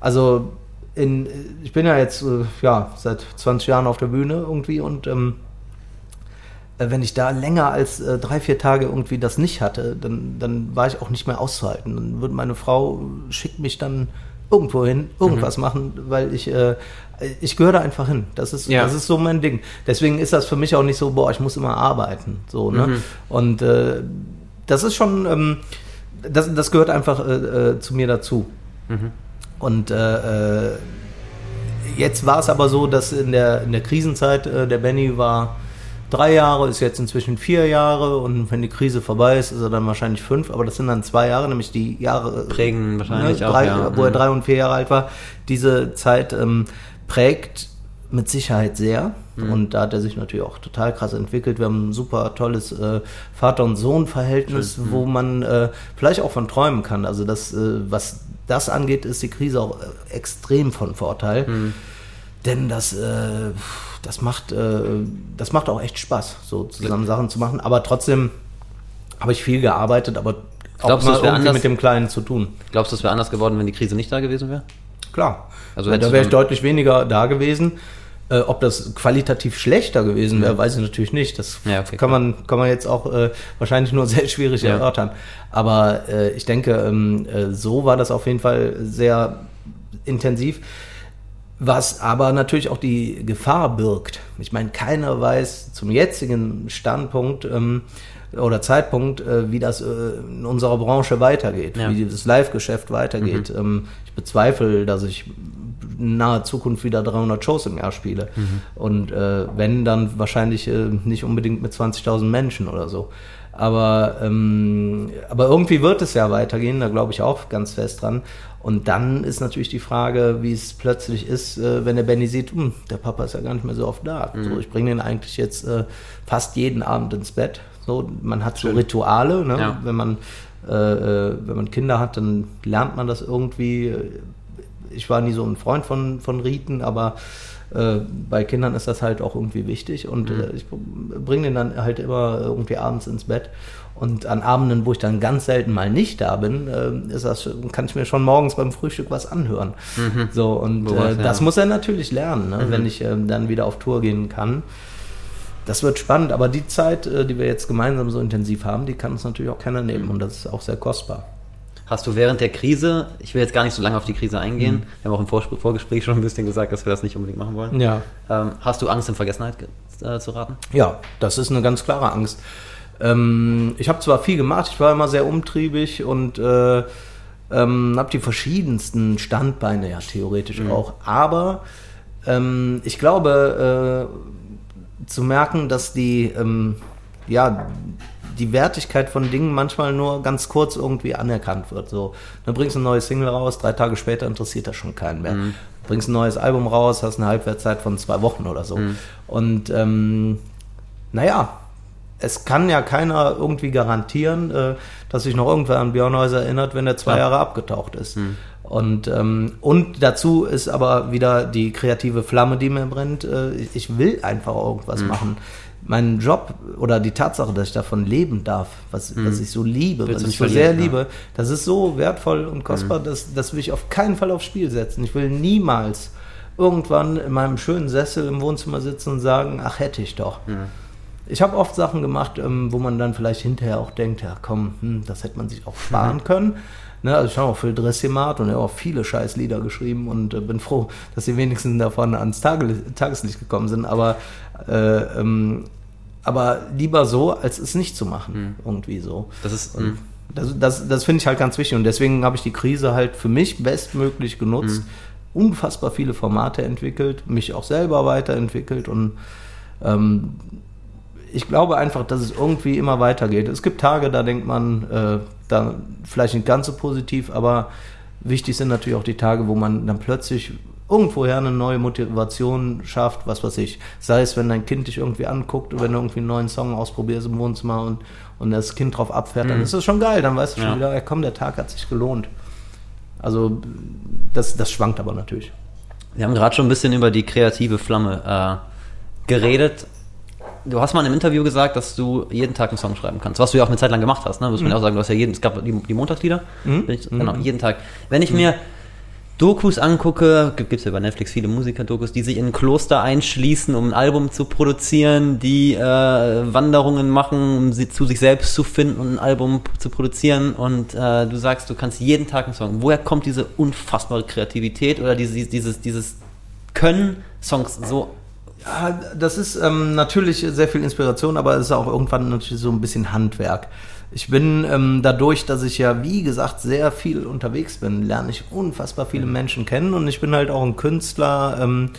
also in, ich bin ja jetzt äh, ja, seit 20 Jahren auf der Bühne irgendwie und ähm, äh, wenn ich da länger als äh, drei, vier Tage irgendwie das nicht hatte, dann, dann war ich auch nicht mehr auszuhalten. Dann würde meine Frau schickt mich dann irgendwo hin, irgendwas machen, weil ich, äh, ich gehöre da einfach hin. Das ist, Ja. das ist so mein Ding. Deswegen ist das für mich auch nicht so, boah, ich muss immer arbeiten. So, ne? Und äh, das ist schon, ähm, das, das gehört einfach äh, äh, zu mir dazu. Und äh, äh, jetzt war es aber so, dass in der, in der Krisenzeit äh, der Benny war drei Jahre, ist jetzt inzwischen vier Jahre und wenn die Krise vorbei ist, ist er dann wahrscheinlich fünf, aber das sind dann zwei Jahre, nämlich die Jahre Prägen wahrscheinlich auch, drei, ja. wo er Mhm. drei und vier Jahre alt war. Diese Zeit ähm, prägt mit Sicherheit sehr Mhm. und da hat er sich natürlich auch total krass entwickelt. Wir haben ein super tolles äh, Vater- und Sohn-Verhältnis, Mhm. wo man äh, vielleicht auch von träumen kann. Also das, äh, was das angeht, ist die Krise auch äh, extrem von Vorteil. Mhm. Denn das, äh, das, macht, äh, das macht auch echt Spaß, so zusammen Sachen zu machen. Aber trotzdem habe ich viel gearbeitet, aber auch Glaubst du, mal irgendwie anders- mit dem Kleinen zu tun. glaubst du, es wäre anders geworden, wenn die Krise nicht da gewesen wäre? Klar. Also da wäre ich deutlich weniger da gewesen. Äh, ob das qualitativ schlechter gewesen wäre, weiß ich natürlich nicht. Das Ja, okay, kann, man, kann man jetzt auch äh, wahrscheinlich nur sehr schwierig Ja. erörtern. Aber äh, ich denke, ähm, äh, so war das auf jeden Fall sehr intensiv. Was aber natürlich auch die Gefahr birgt. Ich meine, keiner weiß zum jetzigen Standpunkt ähm, oder Zeitpunkt, äh, wie das äh, in unserer Branche weitergeht, Ja. wie das Live-Geschäft weitergeht. Ähm, ich bezweifle, dass ich in naher Zukunft wieder 300 Shows im Jahr spiele. Und äh, wenn, dann wahrscheinlich äh, nicht unbedingt mit 20.000 Menschen oder so. Aber, ähm, aber irgendwie wird es ja weitergehen, da glaube ich auch ganz fest dran. Und dann ist natürlich die Frage, wie es plötzlich ist, äh, wenn der Benny sieht, hm, der Papa ist ja gar nicht mehr so oft da. So, ich bringe den eigentlich jetzt äh, fast jeden Abend ins Bett. So, man hat so Rituale, ne? Ja. wenn man wenn man Kinder hat, dann lernt man das irgendwie. äh, ich war nie so ein Freund von, von Riten, aber äh, bei Kindern ist das halt auch irgendwie wichtig und mhm. äh, ich bringe den dann halt immer irgendwie abends ins Bett. Und an Abenden, wo ich dann ganz selten mal nicht da bin, äh, ist das, kann ich mir schon morgens beim Frühstück was anhören. Mhm. So, und Boah, äh, das ja. muss er natürlich lernen, ne? mhm. wenn ich äh, dann wieder auf Tour gehen kann. Das wird spannend, aber die Zeit, äh, die wir jetzt gemeinsam so intensiv haben, die kann uns natürlich auch keiner nehmen mhm. und das ist auch sehr kostbar. Hast du während der Krise, ich will jetzt gar nicht so lange auf die Krise eingehen, mhm. wir haben auch im Vor Vorgespräch schon ein bisschen gesagt, dass wir das nicht unbedingt machen wollen. Ja. Ähm, hast du Angst, in Vergessenheit äh, zu raten? Ja, das ist eine ganz klare Angst. Ähm, ich habe zwar viel gemacht, ich war immer sehr umtriebig und äh, ähm, habe die verschiedensten Standbeine ja theoretisch mhm. auch, aber ähm, ich glaube äh, zu merken, dass die ähm, ja die Wertigkeit von Dingen manchmal nur ganz kurz irgendwie anerkannt wird. So, dann bringst du ein neues Single raus, drei Tage später interessiert das schon keinen mehr. Mhm. Bringst ein neues Album raus, hast eine Halbwertszeit von zwei Wochen oder so. Mhm. Und ähm, naja, es kann ja keiner irgendwie garantieren, äh, dass sich noch irgendwer an Björn Häuser erinnert, wenn er zwei ja. Jahre abgetaucht ist. Mhm. Und, ähm, und dazu ist aber wieder die kreative Flamme, die mir brennt. Äh, ich will einfach irgendwas mhm. machen meinen Job oder die Tatsache, dass ich davon leben darf, was, mhm. was ich so liebe, Willst was ich so sehr liebe, ja. das ist so wertvoll und kostbar, mhm. das, das will ich auf keinen Fall aufs Spiel setzen. Ich will niemals irgendwann in meinem schönen Sessel im Wohnzimmer sitzen und sagen, ach hätte ich doch. Mhm. Ich habe oft Sachen gemacht, ähm, wo man dann vielleicht hinterher auch denkt, ja komm, hm, das hätte man sich auch sparen mhm. können. Ne, also ich habe auch für Dressimat und habe auch viele Scheißlieder geschrieben und äh, bin froh, dass sie wenigstens davon ans Tage, Tageslicht gekommen sind. Aber, äh, ähm, aber lieber so, als es nicht zu machen. Mhm. Irgendwie so. Das ist. Und, das, das, das finde ich halt ganz wichtig und deswegen habe ich die Krise halt für mich bestmöglich genutzt, mhm. unfassbar viele Formate entwickelt, mich auch selber weiterentwickelt und ähm, ich glaube einfach, dass es irgendwie immer weitergeht. Es gibt Tage, da denkt man, äh, da vielleicht nicht ganz so positiv, aber wichtig sind natürlich auch die Tage, wo man dann plötzlich irgendwoher eine neue Motivation schafft, was weiß ich. Sei es, wenn dein Kind dich irgendwie anguckt, wenn du irgendwie einen neuen Song ausprobierst im Wohnzimmer und, und das Kind drauf abfährt, mhm. dann ist das schon geil, dann weißt du schon ja. wieder, ja komm, der Tag hat sich gelohnt. Also das, das schwankt aber natürlich. Wir haben gerade schon ein bisschen über die kreative Flamme äh, geredet du hast mal in einem Interview gesagt, dass du jeden Tag einen Song schreiben kannst, was du ja auch eine Zeit lang gemacht hast, ne? Muss man mhm. ja auch sagen, du hast ja jeden, es gab die, die Montagslieder, mhm. ich, genau, mhm. jeden Tag. Wenn ich mhm. mir Dokus angucke, gibt es ja bei Netflix viele Musiker-Dokus, die sich in ein Kloster einschließen, um ein Album zu produzieren, die äh, Wanderungen machen, um sie zu sich selbst zu finden und ein Album zu produzieren. Und äh, du sagst, du kannst jeden Tag einen Song. Woher kommt diese unfassbare Kreativität oder dieses, dieses, dieses Können, Songs so ja, das ist ähm, natürlich sehr viel Inspiration, aber es ist auch irgendwann natürlich so ein bisschen Handwerk. Ich bin ähm, dadurch, dass ich ja, wie gesagt, sehr viel unterwegs bin, lerne ich unfassbar viele mhm. Menschen kennen und ich bin halt auch ein Künstler. Ähm,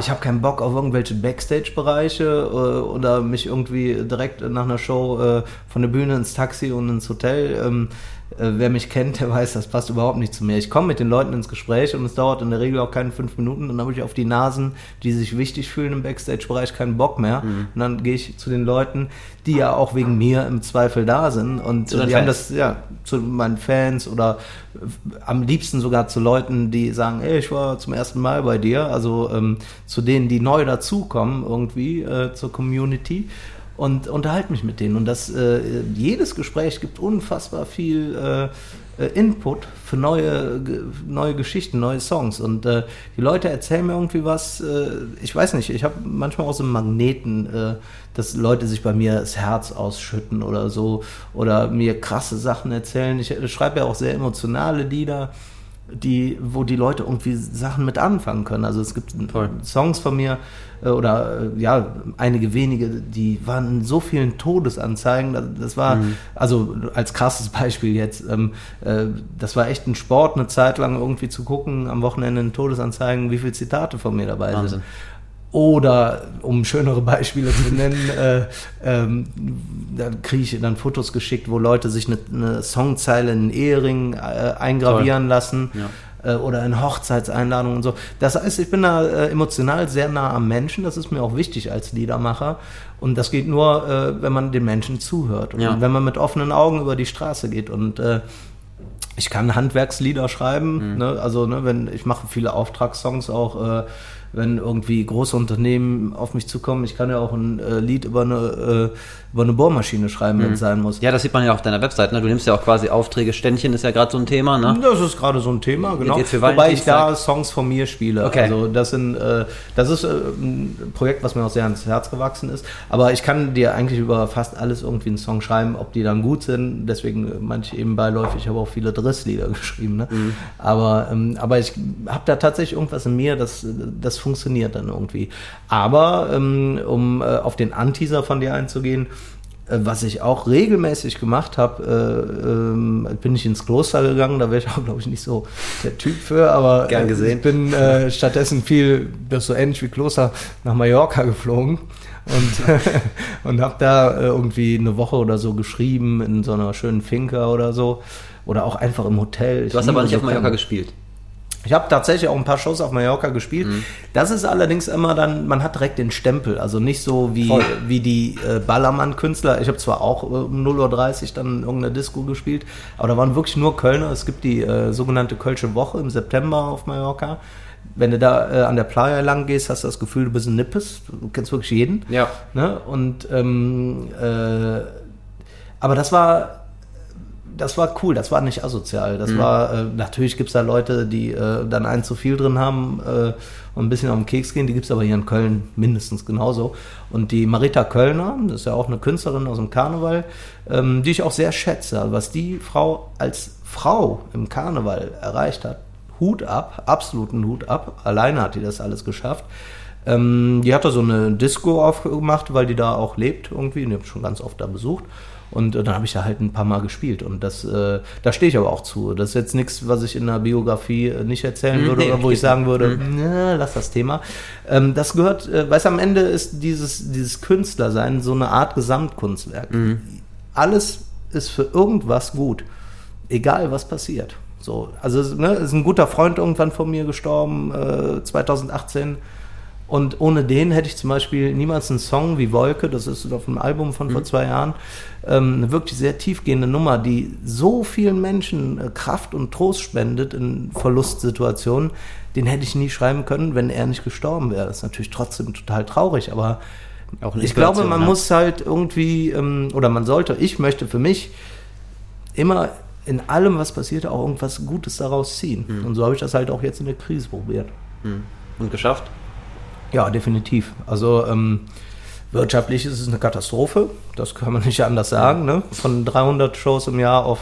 ich habe keinen Bock auf irgendwelche Backstage-Bereiche äh, oder mich irgendwie direkt nach einer Show äh, von der Bühne ins Taxi und ins Hotel. Ähm, äh, wer mich kennt, der weiß, das passt überhaupt nicht zu mir. Ich komme mit den Leuten ins Gespräch und es dauert in der Regel auch keine fünf Minuten. Dann habe ich auf die Nasen, die sich wichtig fühlen im Backstage-Bereich, keinen Bock mehr. Mhm. Und dann gehe ich zu den Leuten, die ja auch wegen mir im Zweifel da sind. Und zu die Fans. haben das, ja, zu meinen Fans oder äh, am liebsten sogar zu Leuten, die sagen, ey, ich war zum ersten Mal bei dir. Also ähm, zu denen, die neu dazukommen irgendwie äh, zur Community und unterhalte mich mit denen. Und das, äh, jedes Gespräch gibt unfassbar viel äh, äh Input für neue, neue Geschichten, neue Songs. Und äh, die Leute erzählen mir irgendwie was. Äh, ich weiß nicht, ich habe manchmal auch so einen Magneten, äh, dass Leute sich bei mir das Herz ausschütten oder so oder mir krasse Sachen erzählen. Ich schreibe ja auch sehr emotionale Lieder die, wo die Leute irgendwie Sachen mit anfangen können. Also es gibt Toll. Songs von mir äh, oder äh, ja, einige wenige, die waren in so vielen Todesanzeigen. Das war, mhm. also als krasses Beispiel jetzt, ähm, äh, das war echt ein Sport, eine Zeit lang irgendwie zu gucken, am Wochenende in Todesanzeigen, wie viele Zitate von mir dabei Wahnsinn. sind. Oder um schönere Beispiele zu nennen, äh, ähm, da kriege ich dann Fotos geschickt, wo Leute sich eine, eine Songzeile in einen Ehering äh, eingravieren Toll. lassen. Ja. Äh, oder in Hochzeitseinladungen und so. Das heißt, ich bin da äh, emotional sehr nah am Menschen. Das ist mir auch wichtig als Liedermacher. Und das geht nur, äh, wenn man den Menschen zuhört. Und ja. wenn man mit offenen Augen über die Straße geht. Und äh, ich kann Handwerkslieder schreiben. Mhm. Ne? Also ne, wenn ich mache viele Auftragssongs auch. Wenn irgendwie große Unternehmen auf mich zukommen. Ich kann ja auch ein äh, Lied über eine, äh, über eine Bohrmaschine schreiben, wenn es mhm. sein muss. Ja, das sieht man ja auf deiner Website. Ne? Du nimmst ja auch quasi Aufträge. Ständchen ist ja gerade so ein Thema. Ne? Das ist gerade so ein Thema, genau. Jetzt Wobei ich da Songs von mir spiele. Okay. Also das sind, äh, das ist äh, ein Projekt, was mir auch sehr ans Herz gewachsen ist. Aber ich kann dir eigentlich über fast alles irgendwie einen Song schreiben, ob die dann gut sind. Deswegen manche eben beiläufig. Ich habe auch viele Drisslieder geschrieben. Ne? Mhm. Aber, ähm, aber ich habe da tatsächlich irgendwas in mir, das, das funktioniert dann irgendwie. Aber um, ähm, um äh, auf den Anteaser von dir einzugehen, was ich auch regelmäßig gemacht habe, äh, ähm, bin ich ins Kloster gegangen. Da wäre ich auch, glaube ich, nicht so der Typ für, aber Gern gesehen. ich bin äh, stattdessen viel, das so ähnlich wie Kloster, nach Mallorca geflogen und, und habe da äh, irgendwie eine Woche oder so geschrieben in so einer schönen Finca oder so. Oder auch einfach im Hotel. Du hast aber nicht so auf Mallorca gespielt. Ich habe tatsächlich auch ein paar Shows auf Mallorca gespielt. Mhm. Das ist allerdings immer dann, man hat direkt den Stempel. Also nicht so wie, wie die äh, Ballermann-Künstler. Ich habe zwar auch äh, um 0.30 Uhr dann in irgendeiner Disco gespielt, aber da waren wirklich nur Kölner. Es gibt die äh, sogenannte Kölsche Woche im September auf Mallorca. Wenn du da äh, an der Playa lang gehst, hast du das Gefühl, du bist ein Nippes. Du kennst wirklich jeden. Ja. Ne? Und ähm, äh, aber das war das war cool, das war nicht asozial. Das mhm. war, äh, natürlich gibt es da Leute, die äh, dann ein zu viel drin haben äh, und ein bisschen auf den Keks gehen, die gibt es aber hier in Köln mindestens genauso. Und die Marita Kölner, das ist ja auch eine Künstlerin aus dem Karneval, ähm, die ich auch sehr schätze. Also was die Frau als Frau im Karneval erreicht hat, Hut ab, absoluten Hut ab. Alleine hat die das alles geschafft. Ähm, die hat da so eine Disco aufgemacht, weil die da auch lebt irgendwie. Und die habe schon ganz oft da besucht. Und äh, dann habe ich da halt ein paar Mal gespielt. Und das, äh, da stehe ich aber auch zu. Das ist jetzt nichts, was ich in der Biografie äh, nicht erzählen mhm. würde nee, oder wo ich sagen würde, mhm. na, lass das Thema. Ähm, das gehört, äh, weißt am Ende ist dieses, dieses Künstlersein so eine Art Gesamtkunstwerk. Mhm. Alles ist für irgendwas gut. Egal was passiert. So, also ne, ist ein guter Freund irgendwann von mir gestorben, äh, 2018 und ohne den hätte ich zum Beispiel niemals einen Song wie Wolke, das ist auf einem Album von mhm. vor zwei Jahren, ähm, eine wirklich sehr tiefgehende Nummer, die so vielen Menschen äh, Kraft und Trost spendet in Verlustsituationen, den hätte ich nie schreiben können, wenn er nicht gestorben wäre. Das ist natürlich trotzdem total traurig, aber ich glaube, man ja. muss halt irgendwie, ähm, oder man sollte, ich möchte für mich immer in allem, was passiert, auch irgendwas Gutes daraus ziehen. Mhm. Und so habe ich das halt auch jetzt in der Krise probiert. Mhm. Und geschafft? Ja, definitiv. Also ähm, wirtschaftlich ist es eine Katastrophe, das kann man nicht anders sagen. Ne? Von 300 Shows im Jahr auf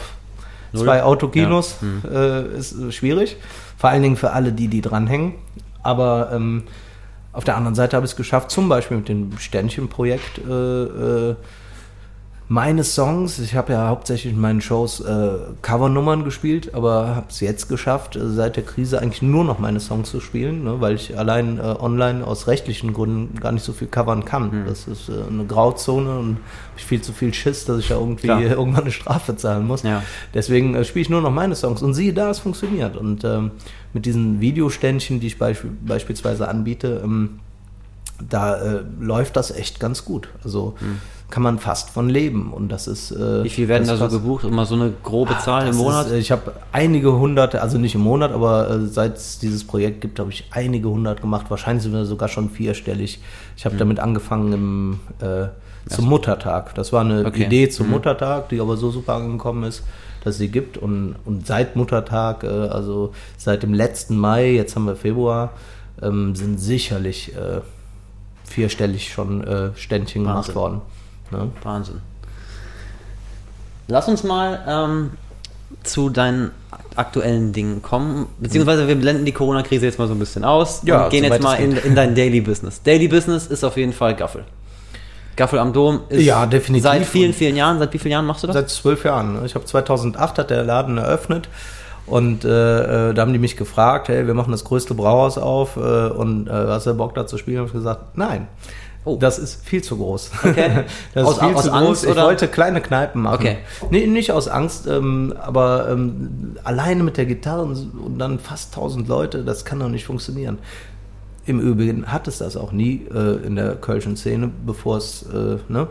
Null. zwei Autokinos ja. hm. äh, ist schwierig. Vor allen Dingen für alle, die, die dranhängen. Aber ähm, auf der anderen Seite habe ich es geschafft, zum Beispiel mit dem Ständchen-Projekt äh, äh, meine Songs, ich habe ja hauptsächlich in meinen Shows äh, Covernummern gespielt, aber habe es jetzt geschafft, äh, seit der Krise eigentlich nur noch meine Songs zu spielen, ne, weil ich allein äh, online aus rechtlichen Gründen gar nicht so viel covern kann. Hm. Das ist äh, eine Grauzone und ich viel zu viel Schiss, dass ich da irgendwie Klar. irgendwann eine Strafe zahlen muss. Ja. Deswegen äh, spiele ich nur noch meine Songs und siehe da, es funktioniert. Und ähm, mit diesen Videoständchen, die ich beisp beispielsweise anbiete, ähm, da läuft das echt ganz gut. Also hm kann man fast von leben. Und das ist. Äh, Wie viel werden da so gebucht? Immer so eine grobe ah, Zahl ah, im Monat? Ist, äh, ich habe einige hunderte, also nicht im Monat, aber äh, seit es dieses Projekt gibt, habe ich einige hundert gemacht. Wahrscheinlich sind wir sogar schon vierstellig. Ich habe mhm. damit angefangen im, äh, zum Muttertag. Das war eine okay. Idee zum mhm. Muttertag, die aber so super angekommen ist, dass sie gibt. Und, und seit Muttertag, äh, also seit dem letzten Mai, jetzt haben wir Februar, ähm, sind sicherlich äh, vierstellig schon Ständchen Wahnsinn. gemacht worden. Ne? Wahnsinn. Lass uns mal ähm, zu deinen aktuellen Dingen kommen, beziehungsweise wir blenden die Corona-Krise jetzt mal so ein bisschen aus ja, und gehen jetzt mal in, in, dein Daily Business. Daily Business ist auf jeden Fall Gaffel. Gaffel am Dom ist ja, definitiv. seit vielen, vielen Jahren, seit wie vielen Jahren machst du das? Seit zwölf Jahren. Ich habe 2008 hat der Laden eröffnet und äh, äh, da haben die mich gefragt, hey, wir machen das größte Brauhaus auf äh, und äh, hast du Bock da zu spielen? Und ich gesagt, nein. Oh. Das ist viel zu groß. Okay. Das aus, ist viel aus zu Angst, groß. Ich oder? wollte kleine Kneipen machen. Okay. Nee, nicht aus Angst, ähm, aber ähm, alleine mit der Gitarre und dann fast 1000 Leute, das kann doch nicht funktionieren. Im Übrigen hat es das auch nie äh, in der Kölschen Szene, bevor es, äh, ne?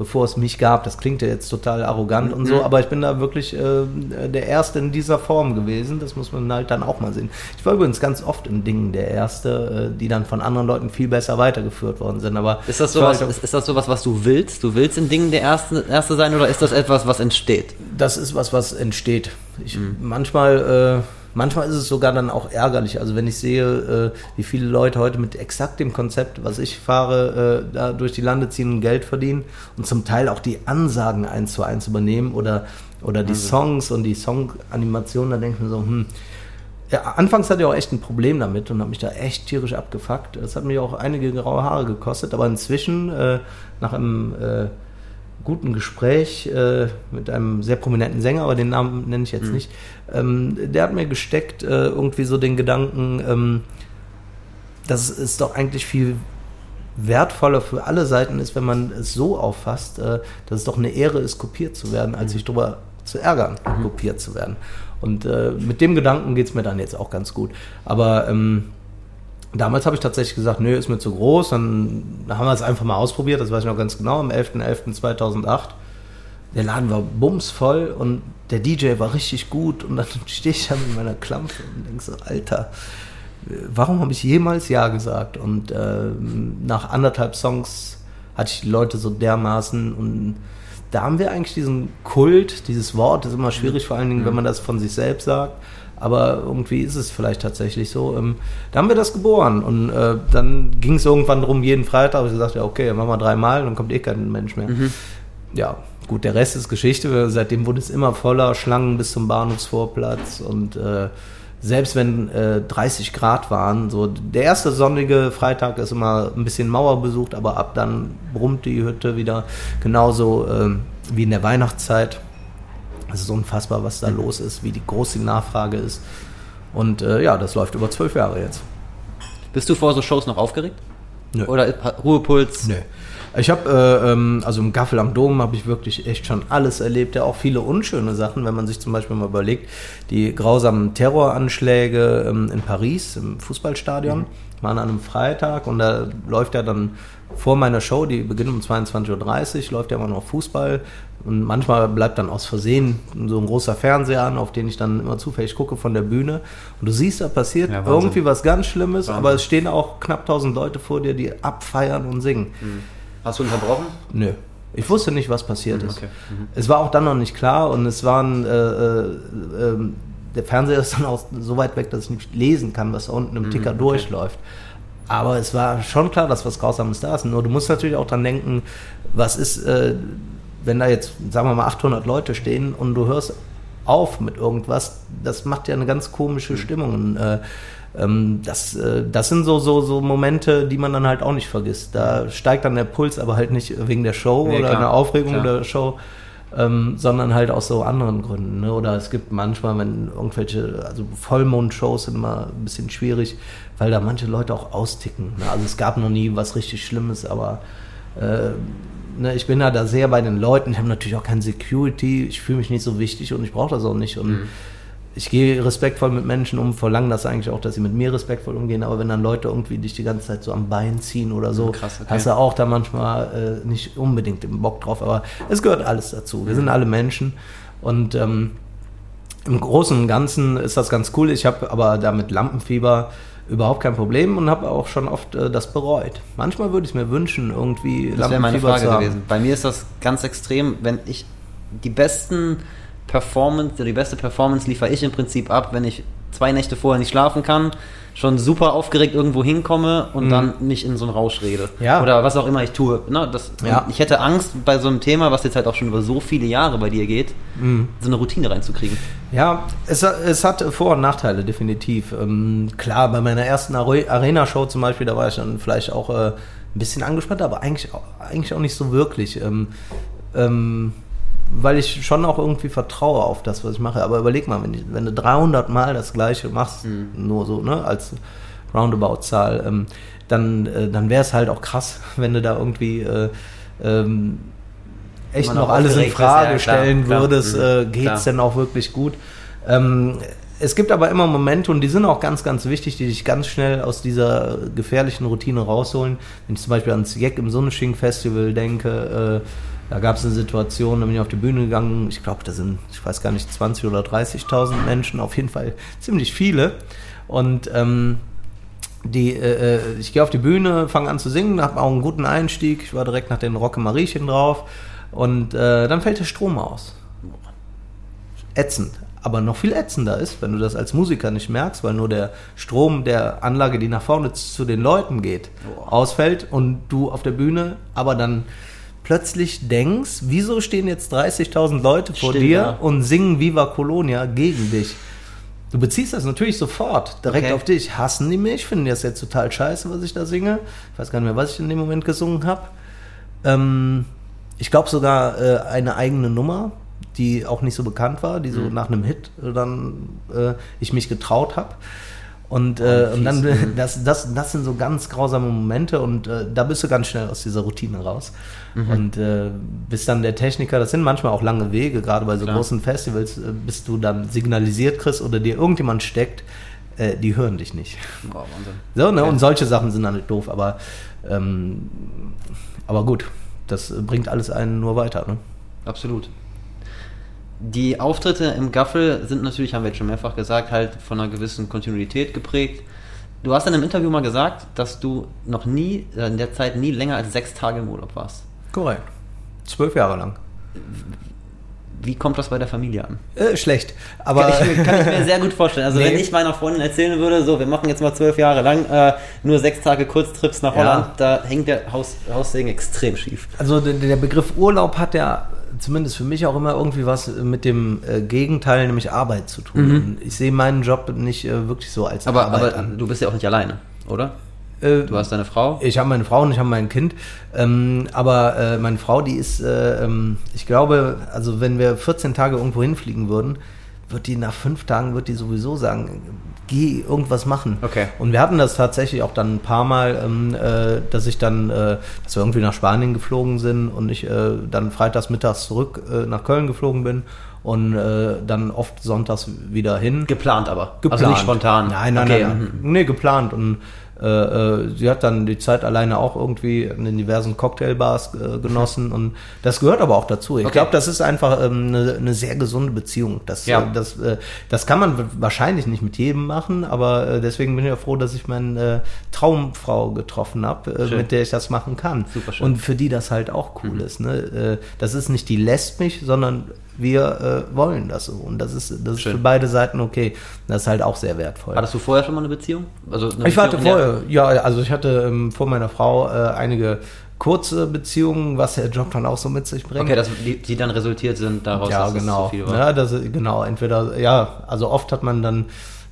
Bevor es mich gab. Das klingt ja jetzt total arrogant und so, Mhm. aber ich bin da wirklich äh, der Erste in dieser Form gewesen. Das muss man halt dann auch mal sehen. Ich war übrigens ganz oft in Dingen der Erste, äh, die dann von anderen Leuten viel besser weitergeführt worden sind. Aber Ist das sowas, ist, ist das sowas, was du willst? Du willst in Dingen der Erste, Erste sein oder ist das etwas, was entsteht? das ist was, was entsteht. Ich, Manchmal, äh, manchmal ist es sogar dann auch ärgerlich. Also wenn ich sehe, äh, wie viele Leute heute mit exakt dem Konzept, was ich fahre, äh, da durch die Lande ziehen und Geld verdienen und zum Teil auch die Ansagen eins zu eins übernehmen oder, oder die Songs und die Song-Animationen, da denke ich mir so, hm, ja, anfangs hatte ich auch echt ein Problem damit und habe mich da echt tierisch abgefuckt. Das hat mich auch einige graue Haare gekostet, aber inzwischen, äh, nach einem äh, guten Gespräch äh, mit einem sehr prominenten Sänger, aber den Namen nenne ich jetzt nicht, ähm, der hat mir gesteckt, äh, irgendwie so den Gedanken, ähm, dass es doch eigentlich viel wertvoller für alle Seiten ist, wenn man es so auffasst, äh, dass es doch eine Ehre ist, kopiert zu werden, als sich darüber zu ärgern, kopiert zu werden. Und äh, mit dem Gedanken geht es mir dann jetzt auch ganz gut. Aber ähm, damals habe ich tatsächlich gesagt, nö, ist mir zu groß. Dann haben wir es einfach mal ausprobiert, das weiß ich noch ganz genau, am 11.11.2008. Der Laden war bumsvoll und der DJ war richtig gut. Und dann stehe ich da mit meiner Klampfe und denke so, Alter, warum habe ich jemals Ja gesagt? Und ähm, nach anderthalb Songs hatte ich die Leute so dermaßen und da haben wir eigentlich diesen Kult, dieses Wort ist immer schwierig, vor allen Dingen, wenn man das von sich selbst sagt. Aber irgendwie ist es vielleicht tatsächlich so. Ähm, da haben wir das geboren. Und äh, dann ging es irgendwann darum, jeden Freitag habe ich gesagt, ja, okay, machen wir dreimal, dann kommt eh kein Mensch mehr. Ja, gut, der Rest ist Geschichte. Seitdem wurde es immer voller, Schlangen bis zum Bahnhofsvorplatz und äh, selbst wenn äh, 30 Grad waren, so der erste sonnige Freitag ist immer ein bisschen Mauer besucht, aber ab dann brummt die Hütte wieder genauso ähm, wie in der Weihnachtszeit. Es ist unfassbar, was da los ist, wie die groß die Nachfrage ist. Und äh, ja, das läuft über zwölf Jahre jetzt. Bist du vor so Shows noch aufgeregt? Nö. Oder Ruhepuls? Nö. Ich habe, äh, ähm, also im Gaffel am Dom habe ich wirklich echt schon alles erlebt, ja auch viele unschöne Sachen, wenn man sich zum Beispiel mal überlegt, die grausamen Terroranschläge ähm, in Paris im Fußballstadion waren an einem Freitag und da läuft ja dann vor meiner Show, die beginnt um 22.30 Uhr, läuft ja immer noch Fußball und manchmal bleibt dann aus Versehen so ein großer Fernseher an, auf den ich dann immer zufällig gucke von der Bühne und du siehst, da passiert Ja, irgendwie was ganz Schlimmes, Wahnsinn. aber es stehen auch knapp 1000 Leute vor dir, die abfeiern und singen. Hast du unterbrochen? Nö. Ich wusste nicht, was passiert Mhm, ist. okay. Es war auch dann noch nicht klar und es waren, äh, äh, ähm, der Fernseher ist dann auch so weit weg, dass ich nicht lesen kann, was da unten im Ticker durchläuft. Aber es war schon klar, dass was Grausames da ist. Nur du musst natürlich auch dran denken, was ist, äh, wenn da jetzt, sagen wir mal, 800 Leute stehen und du hörst auf mit irgendwas, das macht ja eine ganz komische Stimmung. Und, äh, ähm, das, äh, das sind so, so, so Momente, die man dann halt auch nicht vergisst. Da steigt dann der Puls, aber halt nicht wegen der Show Nee, oder klar. einer Aufregung Klar. der Show, ähm, sondern halt aus so anderen Gründen. Ne? Oder es gibt manchmal, wenn irgendwelche, also Vollmond-Shows sind immer ein bisschen schwierig, weil da manche Leute auch austicken. Ne? Also es gab noch nie was richtig Schlimmes, aber äh, ne, ich bin da, da sehr bei den Leuten. Ich habe natürlich auch kein Security, ich fühle mich nicht so wichtig und ich brauche das auch nicht. Und Mhm. Ich gehe respektvoll mit Menschen um, verlange das eigentlich auch, dass sie mit mir respektvoll umgehen, aber wenn dann Leute irgendwie dich die ganze Zeit so am Bein ziehen oder so, Krass, okay. hast du auch da manchmal äh, nicht unbedingt den Bock drauf, aber es gehört alles dazu. Wir sind alle Menschen und ähm, im Großen und Ganzen ist das ganz cool. Ich habe aber da mit Lampenfieber überhaupt kein Problem und habe auch schon oft äh, das bereut. Manchmal würde ich mir wünschen, irgendwie Das wäre meine Lampenfieber Frage zu haben. gewesen. Bei mir ist das ganz extrem, wenn ich die besten Performance, die beste Performance liefere ich im Prinzip ab, wenn ich zwei Nächte vorher nicht schlafen kann, schon super aufgeregt irgendwo hinkomme und dann nicht in so einen Rausch rede. Mhm. Ja. Oder was auch immer ich tue. Ne, das, Ja. Ich hätte Angst bei so einem Thema, was jetzt halt auch schon über so viele Jahre bei dir geht, Mhm. so eine Routine reinzukriegen. Ja, es, es hat Vor- und Nachteile, definitiv. Ähm, klar, bei meiner ersten Are- Arena-Show zum Beispiel, da war ich dann vielleicht auch äh, ein bisschen angespannt, aber eigentlich, auch- eigentlich auch nicht so wirklich. Ähm, ähm, weil ich schon auch irgendwie vertraue auf das, was ich mache. Aber überleg mal, wenn, ich, wenn du 300 Mal das Gleiche machst, nur so, ne, als Roundabout-Zahl, ähm, dann, äh, dann wäre es halt auch krass, wenn du da irgendwie äh, ähm, echt noch alles in Frage ja, klar, stellen klar. würdest, Mhm, äh, geht's klar. denn auch wirklich gut? Ähm, es gibt aber immer Momente und die sind auch ganz, ganz wichtig, die dich ganz schnell aus dieser gefährlichen Routine rausholen. Wenn ich zum Beispiel ans Jack im Sonnensching Festival denke, äh, Da gab es eine Situation, da bin ich auf die Bühne gegangen. Ich glaube, da sind, ich weiß gar nicht, 20 oder 30.000 Menschen, auf jeden Fall ziemlich viele. Und ähm, die, äh, äh ich gehe auf die Bühne, fange an zu singen, habe auch einen guten Einstieg. Ich war direkt nach den Rocke Mariechen drauf. Und äh, dann fällt der Strom aus. Ätzend. Aber noch viel ätzender ist, wenn du das als Musiker nicht merkst, weil nur der Strom der Anlage, die nach vorne zu den Leuten geht, ausfällt und du auf der Bühne aber dann plötzlich denkst, wieso stehen jetzt 30.000 Leute vor Still, dir ja. und singen Viva Colonia gegen dich? Du beziehst das natürlich sofort direkt Okay. auf dich. Hassen die mich? Finden die das jetzt total scheiße, was ich da singe? Ich weiß gar nicht mehr, was ich in dem Moment gesungen habe. Ähm, ich glaube sogar äh, eine eigene Nummer, die auch nicht so bekannt war, die so Mhm. nach einem Hit dann äh, ich mich getraut habe. Und, äh, und dann, das, das, das sind so ganz grausame Momente und äh, da bist du ganz schnell aus dieser Routine raus. Mhm. Und äh, bis dann der Techniker, das sind manchmal auch lange Wege, gerade bei so Klar. großen Festivals, äh, bis du dann signalisiert kriegst oder dir irgendjemand steckt, äh, die hören dich nicht. Boah, Wahnsinn. So, ne? Okay. Und solche Sachen sind dann nicht doof, aber, ähm, aber gut, das bringt alles einen nur weiter. Ne? Absolut. Die Auftritte im Gaffel sind natürlich, haben wir jetzt schon mehrfach gesagt, halt von einer gewissen Kontinuität geprägt. Du hast in einem Interview mal gesagt, dass du noch nie, äh, in der Zeit nie länger als sechs Tage im Urlaub warst. Korrekt. Zwölf Jahre lang. Wie kommt das bei der Familie an? Äh, schlecht. Aber kann, ich, mir- kann ich mir sehr gut vorstellen. Also Nee. wenn ich meiner Freundin erzählen würde, so, wir machen jetzt mal zwölf Jahre lang äh, nur sechs Tage Kurztrips nach Ja. Holland, da hängt der Haus, Haussegen extrem schief. Also der, der Begriff Urlaub hat ja zumindest für mich auch immer irgendwie was mit dem äh, Gegenteil, nämlich Arbeit zu tun. Und Ich sehe meinen Job nicht äh, wirklich so als Aber, Arbeit aber du bist ja auch nicht alleine, oder? Äh, Du hast deine Frau. Ich habe meine Frau und ich habe mein Kind. Ähm, aber äh, meine Frau, die ist, äh, ähm, ich glaube, also wenn wir 14 Tage irgendwo hinfliegen würden, wird die nach fünf Tagen, wird die sowieso sagen, geh irgendwas machen. Okay. Und wir hatten das tatsächlich auch dann ein paar Mal, ähm, äh, dass ich dann, äh, dass wir irgendwie nach Spanien geflogen sind und ich äh, dann freitags mittags zurück äh, nach Köln geflogen bin und äh, dann oft sonntags wieder hin. Geplant aber. Geplant. Also nicht spontan. Nein, nein, Okay, nein, mhm. Nee, geplant. Und sie hat dann die Zeit alleine auch irgendwie in den diversen Cocktailbars äh, genossen. Und das gehört aber auch dazu. Ich Okay. glaube, das ist einfach ähm, eine, eine sehr gesunde Beziehung. Das, Ja. äh, das, äh, das kann man wahrscheinlich nicht mit jedem machen, aber äh, deswegen bin ich ja froh, dass ich meine äh, Traumfrau getroffen habe, äh, mit der ich das machen kann. Und für die das halt auch cool ist. Ne? Äh, das ist nicht die lässt mich, sondern wir äh, wollen das so. Und das ist, das ist Schön. für beide Seiten okay. Das ist halt auch sehr wertvoll. Hattest du vorher schon mal eine Beziehung? Also eine Ich hatte Beziehung, der- vorher, ja, also ich hatte ähm, vor meiner Frau äh, einige kurze Beziehungen, was der Job dann auch so mit sich bringt. Okay, dass die, die dann resultiert sind daraus, ja, dass es genau. zu viel war. Ja, das, genau, entweder, ja, also oft hat man dann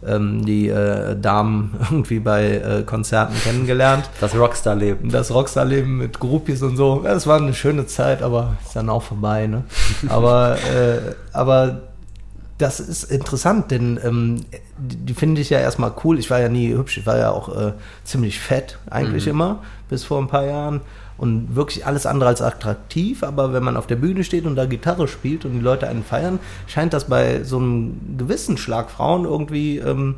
ähm, die äh, Damen irgendwie bei äh, Konzerten kennengelernt. Das Rockstar-Leben. Das Rockstar-Leben mit Groupies und so, ja, es war eine schöne Zeit, aber ist dann auch vorbei, ne? Aber, äh, aber das ist interessant, denn ähm, die, die finde ich ja erstmal cool. Ich war ja nie hübsch, ich war ja auch äh, ziemlich fett eigentlich Mhm. immer, bis vor ein paar Jahren. Und wirklich alles andere als attraktiv, aber wenn man auf der Bühne steht und da Gitarre spielt und die Leute einen feiern, scheint das bei so einem gewissen Schlag Frauen irgendwie ähm,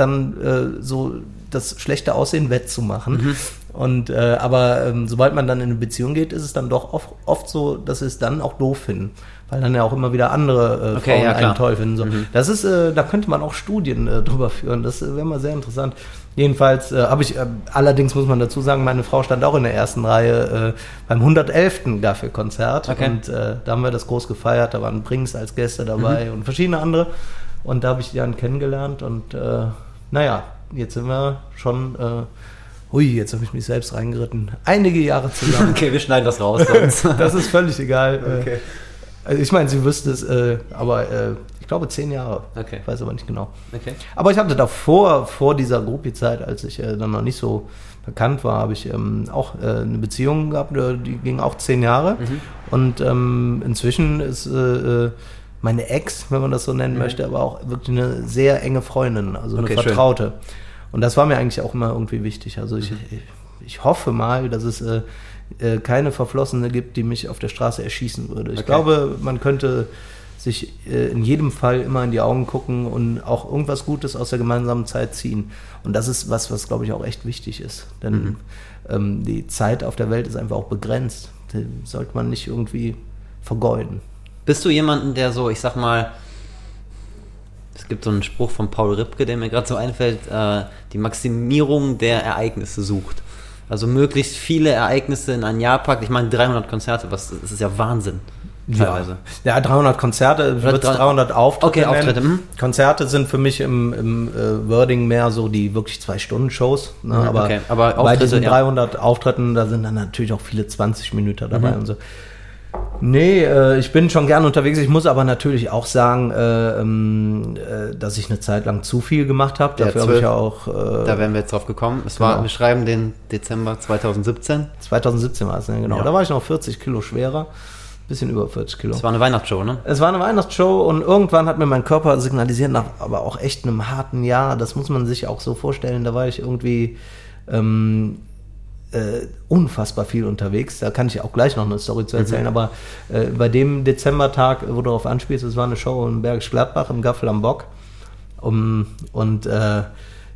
dann äh, so das schlechte Aussehen wettzumachen. Mhm. Und äh, aber ähm, sobald man dann in eine Beziehung geht, ist es dann doch oft, oft so, dass sie es dann auch doof finden. Weil dann ja auch immer wieder andere äh, Okay, Frauen ja, einen toll finden. So. Mhm. Das ist, äh, da könnte man auch Studien äh, drüber führen. Das äh, wäre mal sehr interessant. Jedenfalls äh, habe ich, äh, allerdings muss man dazu sagen, meine Frau stand auch in der ersten Reihe äh, beim 111. Gaffel-Konzert. Okay. Und äh, da haben wir das groß gefeiert. Da waren Brings als Gäste dabei Mhm. und verschiedene andere. Und da habe ich die dann kennengelernt. Und äh, naja, jetzt sind wir schon. Äh, Hui, jetzt habe ich mich selbst reingeritten. Einige Jahre zusammen. Okay, wir schneiden das raus. Sonst. das ist völlig egal. Okay. Äh, Also ich meine, sie wüsste es, äh, aber äh, ich glaube zehn Jahre. Okay. Ich weiß aber nicht genau. okay. Aber ich hatte davor, vor dieser Groupie-Zeit, als ich äh, dann noch nicht so bekannt war, habe ich ähm, auch äh, eine Beziehung gehabt, äh, die ging auch zehn Jahre. Mhm. Und ähm, inzwischen ist meine Ex, wenn man das so nennen Mhm. möchte, aber auch wirklich eine sehr enge Freundin, also eine Okay, schön. Vertraute. Und das war mir eigentlich auch immer irgendwie wichtig. Also ich, ich, ich hoffe mal, dass es äh, äh, keine Verflossene gibt, die mich auf der Straße erschießen würde. Ich Okay. glaube, man könnte sich äh, in jedem Fall immer in die Augen gucken und auch irgendwas Gutes aus der gemeinsamen Zeit ziehen. Und das ist was, was glaube ich auch echt wichtig ist. Denn Mhm. ähm, die Zeit auf der Welt ist einfach auch begrenzt. den sollte man nicht irgendwie vergeuden. Bist du jemanden, der so, ich sag mal, es gibt so einen Spruch von Paul Ripke, der mir gerade so einfällt, äh, die Maximierung der Ereignisse sucht. Also möglichst viele Ereignisse in ein Jahr packt. Ich meine, 300 Konzerte, was, das ist ja Wahnsinn. Teilweise. Ja, ja 300 Konzerte, wird drei- 300 Auftritte. Okay. Auftritte, mhm. Konzerte sind für mich im, im äh, Wording mehr so die wirklich zwei Stunden Shows. Ne? Mhm, aber, okay. Aber bei diesen ja. 300 Auftritten, da sind dann natürlich auch viele 20 Minuten dabei Mhm. und so. Nee, äh, ich bin schon gern unterwegs. Ich muss aber natürlich auch sagen, äh, ähm, äh, dass ich eine Zeit lang zu viel gemacht habe. Ja, Dafür habe ich 12. ja auch äh, Da wären wir jetzt drauf gekommen. Es war, Genau. wir schreiben den Dezember 2017. 2017 war es, ne? genau. Ja. Da war ich noch 40 Kilo schwerer. Bisschen über 40 Kilo. Es war eine Weihnachtsshow, ne? Es war eine Weihnachtsshow und irgendwann hat mir mein Körper signalisiert, nach aber auch echt einem harten Jahr, das muss man sich auch so vorstellen, da war ich irgendwie ähm, äh, unfassbar viel unterwegs. Da kann ich auch gleich noch eine Story zu erzählen, aber äh, bei dem Dezembertag, wo du darauf anspielst, es war eine Show in Bergisch Gladbach im Gaffel am Bock. Um, und äh,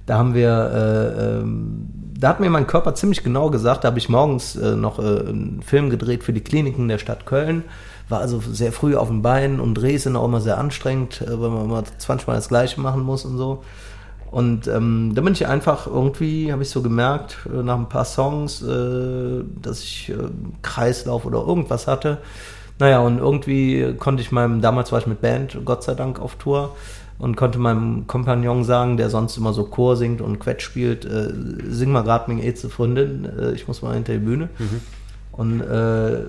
da haben wir, äh, ähm, da hat mir mein Körper ziemlich genau gesagt, da habe ich morgens äh, noch äh, einen Film gedreht für die Kliniken der Stadt Köln, war also sehr früh auf den Beinen und Drehs sind auch immer sehr anstrengend, weil man immer 20 Mal das Gleiche machen muss und so. Und ähm, da bin ich einfach irgendwie, habe ich so gemerkt, äh, nach ein paar Songs, äh, dass ich äh, Kreislauf oder irgendwas hatte. Naja, und irgendwie konnte ich meinem, damals war ich mit Band, Gott sei Dank, auf Tour und konnte meinem Kompagnon sagen, der sonst immer so Chor singt und Quetsch spielt, äh, sing mal grad mit Eze Freundin, äh, ich muss mal hinter die Bühne. Und äh,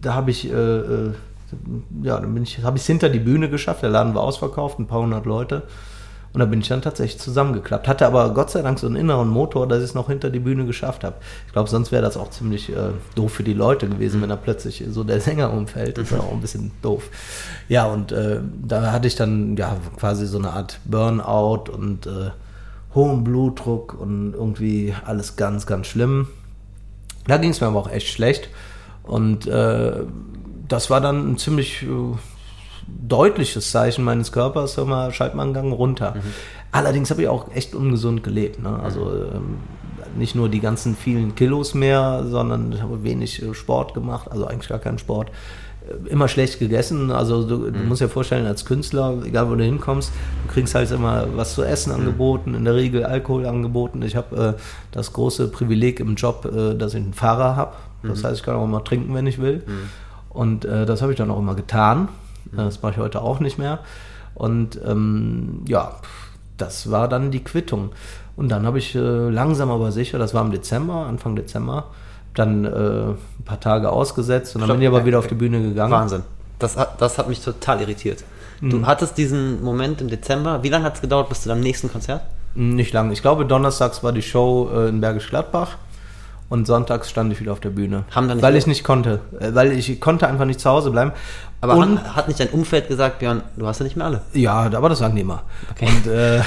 da habe ich, äh, äh, ja, dann bin ich, habe ich es hinter die Bühne geschafft. Der Laden war ausverkauft, ein paar hundert Leute. Und da bin ich dann tatsächlich zusammengeklappt. Hatte aber Gott sei Dank so einen inneren Motor, dass ich es noch hinter die Bühne geschafft habe. Ich glaube, sonst wäre das auch ziemlich äh, doof für die Leute gewesen, wenn da plötzlich so der Sänger umfällt. Das ist auch ein bisschen doof. Ja, und äh, da hatte ich dann ja quasi so eine Art Burnout und äh, hohen Blutdruck und irgendwie alles ganz, ganz schlimm. Da ging es mir aber auch echt schlecht. Und äh, das war dann ein ziemlich äh, deutliches Zeichen meines Körpers, hör mal, schalt mal einen Gang runter. Allerdings habe ich auch echt ungesund gelebt. Ne? Also ähm, nicht nur die ganzen vielen Kilos mehr, sondern ich habe wenig äh, Sport gemacht, also eigentlich gar keinen Sport. Äh, Immer schlecht gegessen. Also du, du musst dir vorstellen, als Künstler, egal wo du hinkommst, du kriegst halt immer was zu essen angeboten, in der Regel Alkohol angeboten. Ich habe äh, das große Privileg im Job, äh, dass ich einen Fahrer habe. Das heißt, ich kann auch immer trinken, wenn ich will. Und äh, das habe ich dann auch immer getan. Das mache ich heute auch nicht mehr. Und ähm, ja, das war dann die Quittung. Und dann habe ich äh, langsam aber sicher, das war im Dezember, Anfang Dezember, dann äh, ein paar Tage ausgesetzt und dann Stopp. bin ich aber wieder auf die Bühne gegangen. Wahnsinn. Das hat, das hat mich total irritiert. Du Mhm. hattest diesen Moment im Dezember. Wie lange hat es gedauert bis zu deinem nächsten Konzert? Nicht lange. Ich glaube, donnerstags war die Show äh, in Bergisch Gladbach und sonntags stand ich wieder auf der Bühne. Haben dann weil ich nicht konnte. Äh, weil ich konnte einfach nicht zu Hause bleiben. Aber und, hat, hat nicht dein Umfeld gesagt, Björn, du hast ja nicht mehr alle? Ja, aber das sagen die immer. Okay. Und, äh,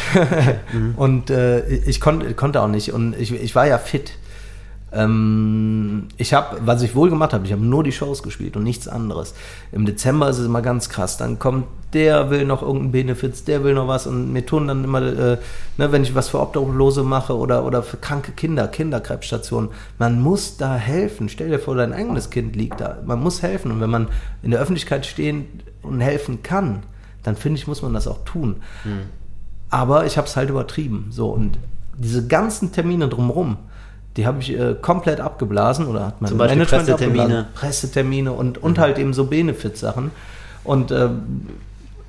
und äh, ich konnte, konnte auch nicht. Und ich, ich war ja fit. Ähm, ich habe, was ich wohl gemacht habe, ich habe nur die Shows gespielt und nichts anderes. Im Dezember ist es immer ganz krass. Dann kommt der will noch irgendeinen Benefits, der will noch was und mir tun dann immer, äh, ne, wenn ich was für Obdachlose mache oder, oder für kranke Kinder, Kinderkrebsstationen, man muss da helfen. Stell dir vor, dein eigenes Kind liegt da. Man muss helfen und wenn man in der Öffentlichkeit stehen und helfen kann, dann finde ich, muss man das auch tun. Aber ich habe es halt übertrieben. So, und diese ganzen Termine drumherum, die habe ich äh, komplett abgeblasen oder hat mein Zum Beispiel Pressetermine. abgeblasen. Pressetermine und, und halt eben so Benefit-Sachen. Und, ähm,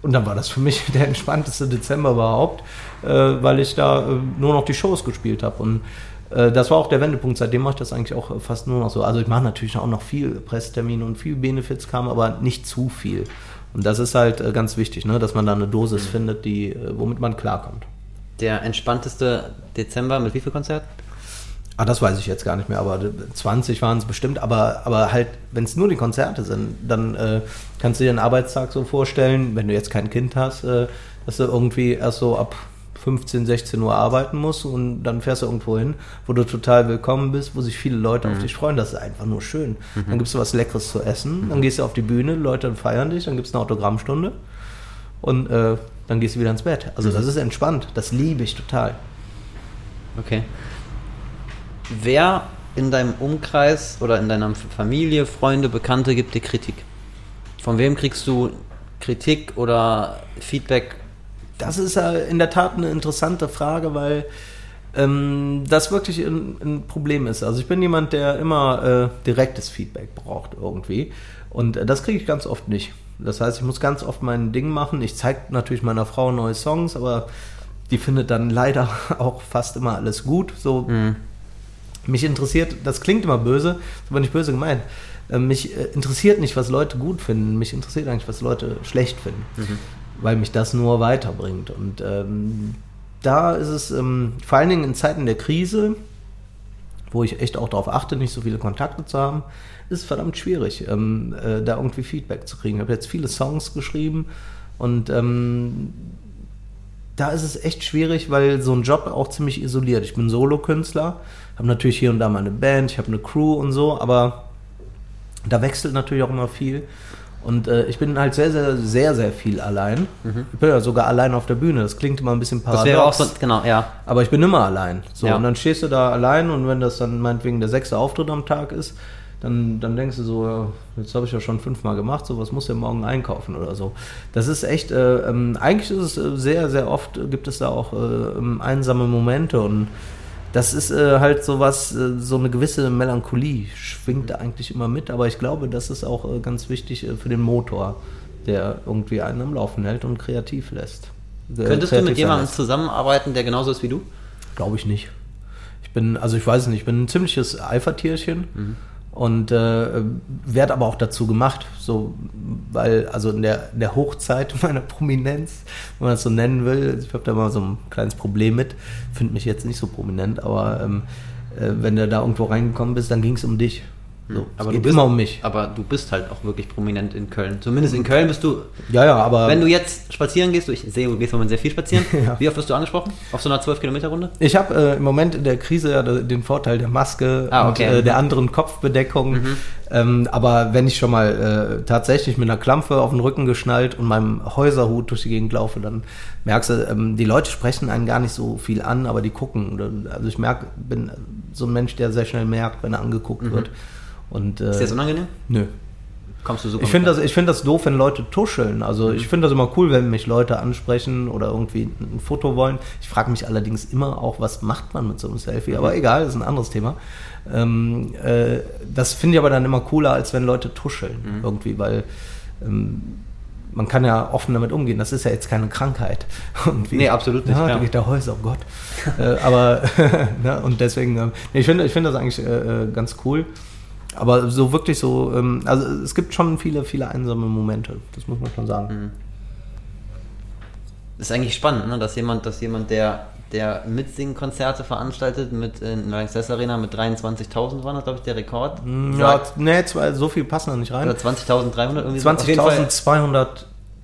und dann war das für mich der entspannteste Dezember überhaupt, äh, weil ich da äh, nur noch die Shows gespielt habe. Und äh, das war auch der Wendepunkt. Seitdem mache ich das eigentlich auch äh, fast nur noch so. Also ich mache natürlich auch noch viel Pressetermine und viel Benefits kam, aber nicht zu viel. Und das ist halt äh, ganz wichtig, ne? dass man da eine Dosis findet, die, äh, womit man klarkommt. Der entspannteste Dezember mit wie viel Konzerten? Ah, das weiß ich jetzt gar nicht mehr, aber 20 waren es bestimmt. Aber, aber halt, wenn es nur die Konzerte sind, dann äh, kannst du dir einen Arbeitstag so vorstellen, wenn du jetzt kein Kind hast, äh, dass du irgendwie erst so ab 15, 16 Uhr arbeiten musst und dann fährst du irgendwo hin, wo du total willkommen bist, wo sich viele Leute auf dich freuen. Das ist einfach nur schön. Dann gibst du was Leckeres zu essen, dann gehst du auf die Bühne, Leute feiern dich, dann gibt es eine Autogrammstunde und äh, dann gehst du wieder ins Bett. Also das ist entspannt. Das liebe ich total. Okay. Wer in deinem Umkreis oder in deiner Familie, Freunde, Bekannte gibt dir Kritik? Von wem kriegst du Kritik oder Feedback? Das ist ja in der Tat eine interessante Frage, weil ähm, das wirklich ein, ein, Problem ist. Also ich bin jemand, der immer äh, direktes Feedback braucht irgendwie. Und äh, das kriege ich ganz oft nicht. Das heißt, ich muss ganz oft mein Ding machen. Ich zeige natürlich meiner Frau neue Songs, aber die findet dann leider auch fast immer alles gut. So, mhm. Mich interessiert, das klingt immer böse, aber nicht böse gemeint. Äh, mich äh, interessiert nicht, was Leute gut finden. Mich interessiert eigentlich, was Leute schlecht finden. Mhm. Weil mich das nur weiterbringt. Und ähm, da ist es ähm, vor allen Dingen in Zeiten der Krise, wo ich echt auch darauf achte, nicht so viele Kontakte zu haben, ist verdammt schwierig, ähm, äh, da irgendwie Feedback zu kriegen. Ich habe jetzt viele Songs geschrieben und ähm, da ist es echt schwierig, weil so ein Job auch ziemlich isoliert. Ich bin Solokünstler, habe natürlich hier und da mal eine Band, ich habe eine Crew und so, aber da wechselt natürlich auch immer viel. Und äh, ich bin halt sehr, sehr, sehr, sehr viel allein. Mhm. Ich bin ja sogar allein auf der Bühne. Das klingt immer ein bisschen paradox. Das wäre auch so, genau, ja. Aber ich bin immer allein. So, ja. und dann stehst du da allein und wenn das dann meinetwegen der sechste Auftritt am Tag ist, dann, dann denkst du so, jetzt habe ich ja schon fünfmal gemacht, so was muss ja morgen einkaufen oder so. Das ist echt, äh, ähm, eigentlich ist es äh, sehr, sehr oft, gibt es da auch äh, ähm, einsame Momente und das ist äh, halt so was, äh, so eine gewisse Melancholie schwingt da eigentlich immer mit, aber ich glaube, das ist auch äh, ganz wichtig äh, für den Motor, der irgendwie einen am Laufen hält und kreativ lässt. Könntest du mit jemandem zusammenarbeiten, der genauso ist wie du? Glaube ich nicht. Ich bin, also ich weiß nicht, ich bin ein ziemliches Eifertierchen. Mhm und äh, werde aber auch dazu gemacht, so weil also in der, in der Hochzeit meiner Prominenz, wenn man das so nennen will, ich habe da mal so ein kleines Problem mit, finde mich jetzt nicht so prominent, aber ähm, äh, wenn du da irgendwo reingekommen bist, dann ging es um dich. So, aber geht bist, immer um mich. Aber du bist halt auch wirklich prominent in Köln. Zumindest in Köln bist du. Ja, ja, aber. Wenn du jetzt spazieren gehst, ich sehe, du gehst im Moment sehr viel spazieren. ja. Wie oft wirst du angesprochen? Auf so einer 12-Kilometer-Runde? Ich habe äh, im Moment in der Krise ja den Vorteil der Maske ah, okay. und äh, der anderen Kopfbedeckung. Mhm. Ähm, aber wenn ich schon mal äh, tatsächlich mit einer Klampe auf den Rücken geschnallt und meinem Häuserhut durch die Gegend laufe, dann merkst du, ähm, die Leute sprechen einen gar nicht so viel an, aber die gucken. Also ich merke, bin so ein Mensch, der sehr schnell merkt, wenn er angeguckt mhm. wird. Und, äh, ist das unangenehm? Nö. Kommst du super ich finde das, find das doof, wenn Leute tuscheln. Also mhm. ich finde das immer cool, wenn mich Leute ansprechen oder irgendwie ein Foto wollen. Ich frage mich allerdings immer auch, was macht man mit so einem Selfie? Aber mhm. egal, das ist ein anderes Thema. Ähm, äh, das finde ich aber dann immer cooler, als wenn Leute tuscheln mhm. irgendwie, weil ähm, man kann ja offen damit umgehen. Das ist ja jetzt keine Krankheit. Irgendwie. Nee, absolut nicht. Ja, da geht der Häuser, oh Gott. äh, aber, ne, und deswegen, äh, ich finde ich find das eigentlich äh, äh ganz cool. Aber so wirklich so, ähm, also es gibt schon viele, viele einsame Momente, das muss man schon sagen. Mhm. Das ist eigentlich spannend, ne? dass jemand, dass jemand, der, der Mitsingen-Konzerte veranstaltet mit in der Lanxess Arena mit 23.000 war das, glaube ich, der Rekord. Mhm, ja, nee, so viel passen da nicht rein. Oder 20.300 irgendwie. 20.200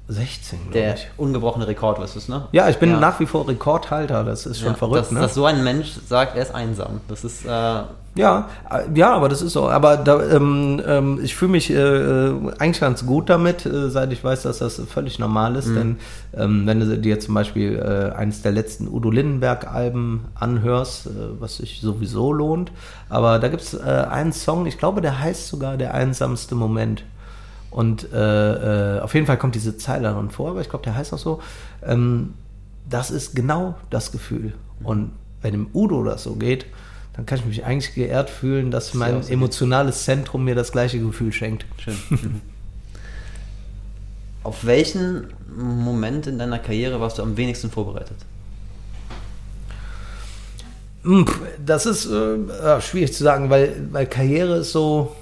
16, glaube Der ich. ungebrochene Rekord, was ist, ne? Ja, ich bin ja. nach wie vor Rekordhalter, das ist schon ja, verrückt, dass, ne? Dass so ein Mensch sagt, er ist einsam, das ist... Äh ja, äh, ja, aber das ist so. Aber da, ähm, ähm, ich fühle mich äh, äh, eigentlich ganz gut damit, äh, seit ich weiß, dass das völlig normal ist. Mhm. Denn ähm, wenn du dir zum Beispiel äh, eines der letzten Udo Lindenberg-Alben anhörst, äh, was sich sowieso lohnt, aber da gibt es einen Song, ich glaube, der heißt sogar Der einsamste Moment. Und äh, äh, auf jeden Fall kommt diese Zeile darin vor, aber ich glaube, der heißt auch so. Ähm, das ist genau das Gefühl. Und wenn dem Udo das so geht, dann kann ich mich eigentlich geehrt fühlen, dass mein so emotionales Zentrum mir das gleiche Gefühl schenkt. Schön. Auf welchen Moment in deiner Karriere warst du am wenigsten vorbereitet? Hm, das ist äh, schwierig zu sagen, weil, weil Karriere ist so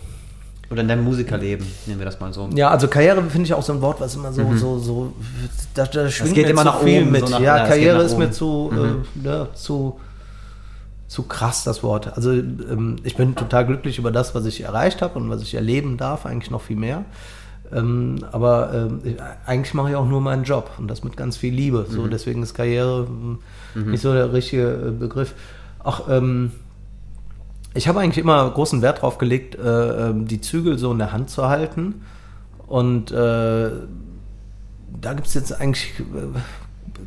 oder in deinem Musikerleben, nehmen wir das mal so. Ja, also Karriere finde ich auch so ein Wort, was immer so, mhm. so, so, da, da schwingt geht immer nach viel oben, mit. So nach, ja, ja Karriere ist mir zu, mhm. äh, ja, zu, zu krass, das Wort. Also ähm, ich bin total glücklich über das, was ich erreicht habe und was ich erleben darf, eigentlich noch viel mehr. Ähm, aber ähm, eigentlich mache ich auch nur meinen Job und das mit ganz viel Liebe. So, mhm. deswegen ist Karriere hm, mhm. nicht so der richtige äh, Begriff. Auch ähm, ich habe eigentlich immer großen Wert darauf gelegt, äh, ähm, die Zügel so in der Hand zu halten. Und äh, da gibt es jetzt eigentlich äh,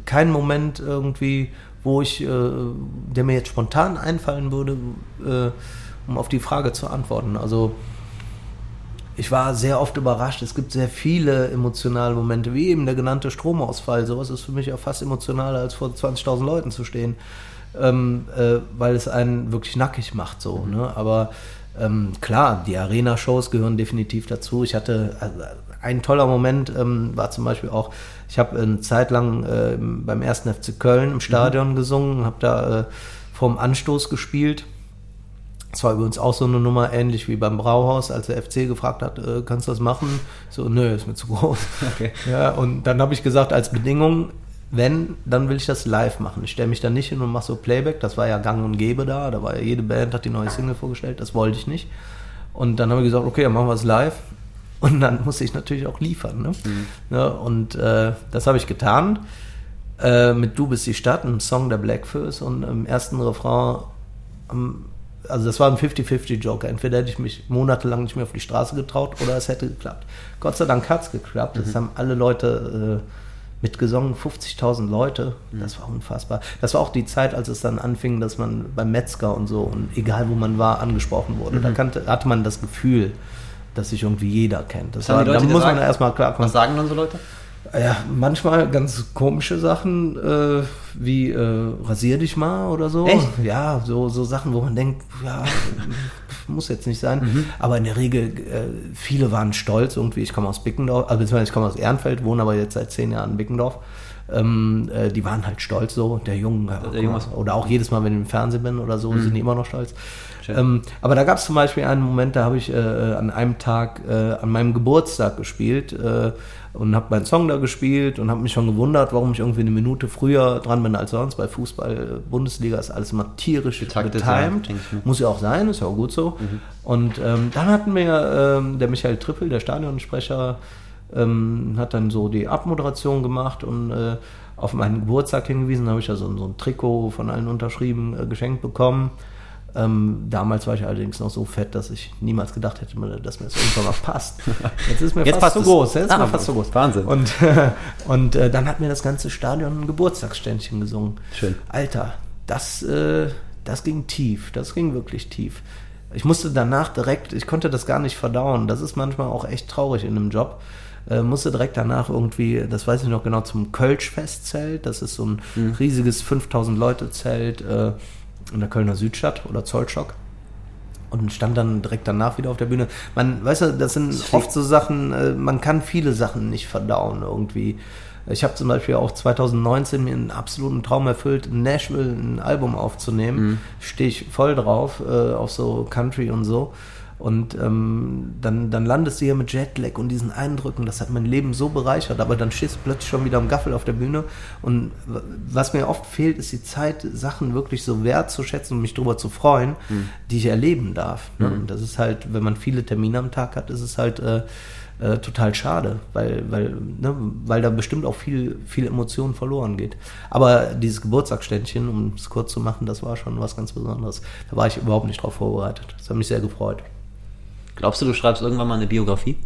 keinen Moment irgendwie, wo ich, äh, der mir jetzt spontan einfallen würde, äh, um auf die Frage zu antworten. Also ich war sehr oft überrascht. Es gibt sehr viele emotionale Momente, wie eben der genannte Stromausfall. Sowas ist für mich ja fast emotionaler, als vor 20.000 Leuten zu stehen, ähm, äh, weil es einen wirklich nackig macht. So, ne? Aber ähm, klar, die Arena-Shows gehören definitiv dazu. Ich hatte also, ein toller Moment ähm, war zum Beispiel auch, ich habe eine Zeit lang äh, beim 1. FC Köln im Stadion mhm. gesungen, habe da äh, vorm Anstoß gespielt das war übrigens auch so eine Nummer, ähnlich wie beim Brauhaus, als der FC gefragt hat, äh, kannst du das machen? So, nö, ist mir zu groß. Okay. Ja, und dann habe ich gesagt, als Bedingung, wenn, dann will ich das live machen. Ich stelle mich da nicht hin und mache so Playback. Das war ja gang und gäbe da. Da war ja jede Band hat die neue Single vorgestellt. Das wollte ich nicht. Und dann habe ich gesagt, okay, dann machen wir es live. Und dann musste ich natürlich auch liefern. Ne? Mhm. Ja, und äh, das habe ich getan. Äh, mit Du bist die Stadt, einem Song der Blackfoes. Und im ersten Refrain also das war ein 50-50-Joker. Entweder hätte ich mich monatelang nicht mehr auf die Straße getraut oder es hätte geklappt. Gott sei Dank hat es geklappt. Mhm. haben alle Leute äh, mitgesungen, 50.000 Leute. Mhm. Das war unfassbar. Das war auch die Zeit, als es dann anfing, dass man beim Metzger und so und egal wo man war, angesprochen wurde. Mhm. Da kannte, hatte man das Gefühl, dass sich irgendwie jeder kennt. Das war, da muss man erstmal klarkommen. Was sagen dann so Leute? Ja, manchmal ganz komische Sachen, äh, wie äh, rasier dich mal oder so. Echt? Ja, so, so Sachen, wo man denkt, ja, muss jetzt nicht sein. Mhm. Aber in der Regel, äh, viele waren stolz irgendwie. Ich komme aus Bickendorf, also beziehungsweise ich komme aus Ehrenfeld, wohne aber jetzt seit zehn Jahren in Bickendorf. Ähm, äh, die waren halt stolz so, der Junge, der Junge oder auch jedes Mal, wenn ich im Fernsehen bin oder so, mhm. sind die immer noch stolz. Ähm, aber da gab es zum Beispiel einen Moment, da habe ich äh, an einem Tag äh, an meinem Geburtstag gespielt äh, und habe meinen Song da gespielt und habe mich schon gewundert, warum ich irgendwie eine Minute früher dran bin als sonst. Bei Fußball, Bundesliga ist alles immer tierisch Getaktet, getimed. Ja, Muss ja auch sein, ist ja auch gut so. Mhm. Und ähm, dann hatten wir ähm, der Michael Trippel, der Stadionsprecher, ähm, hat dann so die Abmoderation gemacht und äh, auf meinen Geburtstag hingewiesen, habe ich ja so, so, ein Trikot von allen unterschrieben äh, geschenkt bekommen. Ähm, damals war ich allerdings noch so fett, dass ich niemals gedacht hätte, dass mir das irgendwann mal passt. Jetzt ist mir Jetzt fast zu so groß. Jetzt ist ah, mir fast so groß. Wahnsinn. Und, äh, und äh, dann hat mir das ganze Stadion ein Geburtstagsständchen gesungen. Schön. Alter, das, äh, das ging tief. Das ging wirklich tief. Ich musste danach direkt, ich konnte das gar nicht verdauen. Das ist manchmal auch echt traurig in einem Job. Äh, musste direkt danach irgendwie, das weiß ich noch genau, zum Kölsch-Festzelt. Das ist so ein mhm. riesiges 5000 Leute Zelt. Äh, in der Kölner Südstadt oder Zollstock und stand dann direkt danach wieder auf der Bühne. Man, weißt du, das sind oft so Sachen, äh, man kann viele Sachen nicht verdauen irgendwie. Ich habe zum Beispiel auch 2019 mir einen absoluten Traum erfüllt, in Nashville ein Album aufzunehmen. Mhm. Stehe ich voll drauf, äh, auf so Country und so. Und ähm, dann, dann landest du hier mit Jetlag und diesen Eindrücken, das hat mein Leben so bereichert, aber dann stehst du plötzlich schon wieder am Gaffel auf der Bühne. Und was mir oft fehlt, ist die Zeit, Sachen wirklich so wertzuschätzen und mich darüber zu freuen, mhm. die ich erleben darf. Ne? Mhm. Und das ist halt, wenn man viele Termine am Tag hat, ist es halt äh, äh, total schade, weil, weil, ne, weil da bestimmt auch viel, viel Emotionen verloren geht. Aber dieses Geburtstagsständchen, um es kurz zu machen, das war schon was ganz Besonderes. Da war ich überhaupt nicht drauf vorbereitet. Das hat mich sehr gefreut. Glaubst du, du schreibst irgendwann mal eine Biografie?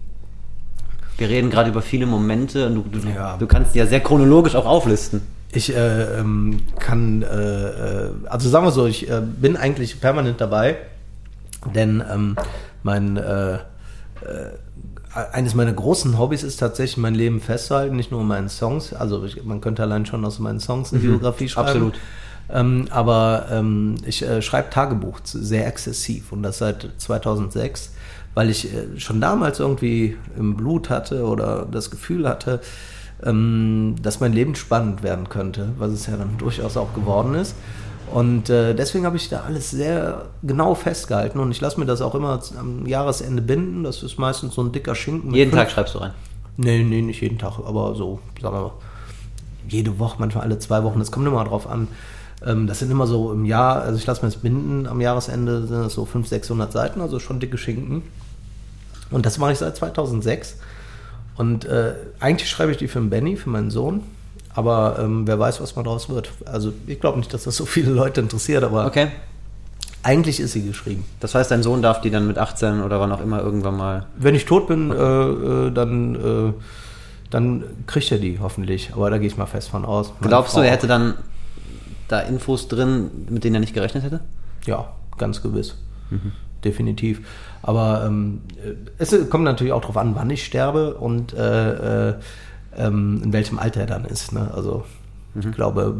Wir reden gerade über viele Momente und du, du, ja. du kannst die ja sehr chronologisch auch auflisten. Ich äh, ähm, kann, äh, äh, also sagen wir so, ich äh, bin eigentlich permanent dabei, denn ähm, mein äh, äh, eines meiner großen Hobbys ist tatsächlich mein Leben festzuhalten, nicht nur meinen Songs. Also ich, man könnte allein schon aus meinen Songs eine mhm, Biografie schreiben. Absolut. Ähm, aber ähm, ich äh, schreibe Tagebuch sehr exzessiv und das seit 2006 weil ich äh, schon damals irgendwie im Blut hatte oder das Gefühl hatte, ähm, dass mein Leben spannend werden könnte, was es ja dann durchaus auch geworden ist. Und äh, deswegen habe ich da alles sehr genau festgehalten und ich lasse mir das auch immer am Jahresende binden. Das ist meistens so ein dicker Schinken. Jeden Tag schreibst du rein? Nee, nee, nicht jeden Tag, aber so, sagen wir mal, jede Woche, manchmal alle zwei Wochen. Das kommt immer drauf an. Ähm, das sind immer so im Jahr, also ich lasse mir das binden, am Jahresende sind das so 500, 600 Seiten, also schon dicke Schinken. Und das mache ich seit 2006. Und äh, eigentlich schreibe ich die für den Benny, für meinen Sohn. Aber ähm, wer weiß, was mal draus wird. Also ich glaube nicht, dass das so viele Leute interessiert, aber okay. eigentlich ist sie geschrieben. Das heißt, dein Sohn darf die dann mit 18 oder wann auch immer irgendwann mal. Wenn ich tot bin, okay. äh, äh dann, äh, dann kriegt er die hoffentlich. Aber da gehe ich mal fest von aus. Meine Glaubst Frau du, er hätte dann da Infos drin, mit denen er nicht gerechnet hätte? Ja, ganz gewiss. Mhm. definitiv. Aber ähm, es kommt natürlich auch darauf an, wann ich sterbe und äh, äh, ähm, in welchem Alter er dann ist. Ne? Also mhm. ich glaube,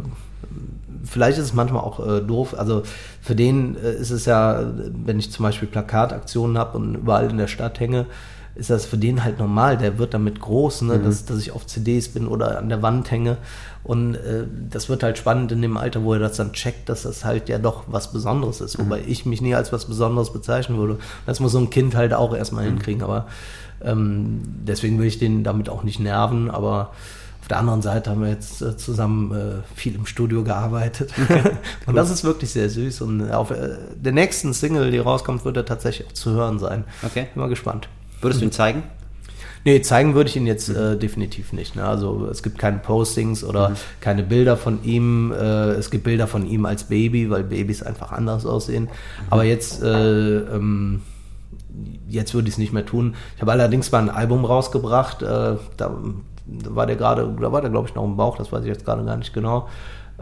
vielleicht ist es manchmal auch äh, doof. Also für den äh, ist es ja, wenn ich zum Beispiel Plakataktionen habe und überall in der Stadt hänge, ist das für den halt normal. Der wird damit groß, ne? Mhm. dass, dass ich auf CDs bin oder an der Wand hänge. Und äh, das wird halt spannend in dem Alter, wo er das dann checkt, dass das halt ja doch was Besonderes ist. Mhm. Wobei ich mich nie als was Besonderes bezeichnen würde. Das muss so ein Kind halt auch erstmal mhm. hinkriegen. Aber ähm, deswegen will ich den damit auch nicht nerven. Aber auf der anderen Seite haben wir jetzt äh, zusammen äh, viel im Studio gearbeitet. Und das ist wirklich sehr süß. Und auf äh, der nächsten Single, die rauskommt, wird er tatsächlich auch zu hören sein. Okay. Bin mal gespannt. Würdest du ihn zeigen? Nee, zeigen würde ich ihn jetzt äh, definitiv nicht. Ne? Also es gibt keine Postings oder mhm. keine Bilder von ihm. Äh, es gibt Bilder von ihm als Baby, weil Babys einfach anders aussehen. Mhm. Aber jetzt, äh, ähm, jetzt würde ich es nicht mehr tun. Ich habe allerdings mal ein Album rausgebracht. Äh, da, war der gerade, da war der glaube ich noch im Bauch. Das weiß ich jetzt gerade gar nicht genau.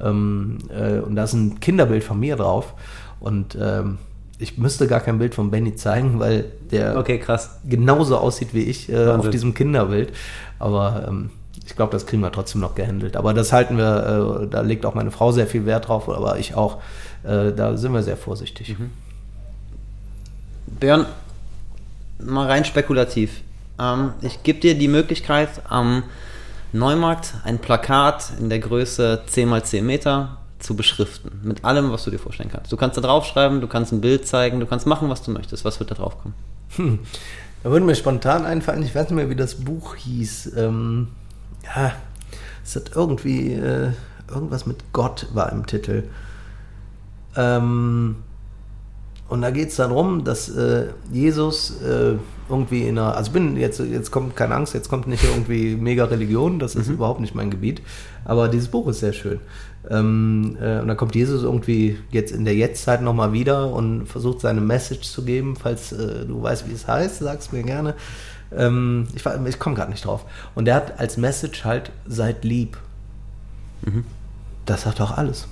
Ähm, äh, und da ist ein Kinderbild von mir drauf. Und ähm, ich müsste gar kein Bild von Benny zeigen, weil der okay, krass. genauso aussieht wie ich äh, auf diesem Kinderbild. Aber ähm, ich glaube, das kriegen wir trotzdem noch gehandelt. Aber das halten wir, äh, da legt auch meine Frau sehr viel Wert drauf, aber ich auch. Äh, da sind wir sehr vorsichtig. Mhm. Björn, mal rein spekulativ. Ähm, ich gebe dir die Möglichkeit, am Neumarkt ein Plakat in der Größe 10 x 10 Meter zu beschriften. Mit allem, was du dir vorstellen kannst. Du kannst da draufschreiben, du kannst ein Bild zeigen, du kannst machen, was du möchtest. Was wird da drauf kommen? Hm. Da würde mir spontan einfallen, ich weiß nicht mehr, wie das Buch hieß. Ähm, ja, es hat irgendwie äh, irgendwas mit Gott war im Titel. Ähm, und da geht es darum, dass äh, Jesus äh, irgendwie in einer, also bin jetzt, jetzt kommt keine Angst, jetzt kommt nicht irgendwie mega Religion, das ist mhm. überhaupt nicht mein Gebiet, aber dieses Buch ist sehr schön. Ähm, äh, und dann kommt Jesus irgendwie jetzt in der Jetztzeit nochmal wieder und versucht seine Message zu geben. Falls äh, du weißt, wie es heißt, sag's mir gerne. Ähm, ich ich komme gerade nicht drauf. Und der hat als Message halt, seid lieb. Mhm. Das sagt auch alles.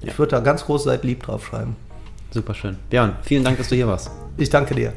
Ja. Ich würde da ganz groß seid lieb draufschreiben. Super schön. Björn, vielen Dank, dass du hier warst. Ich danke dir.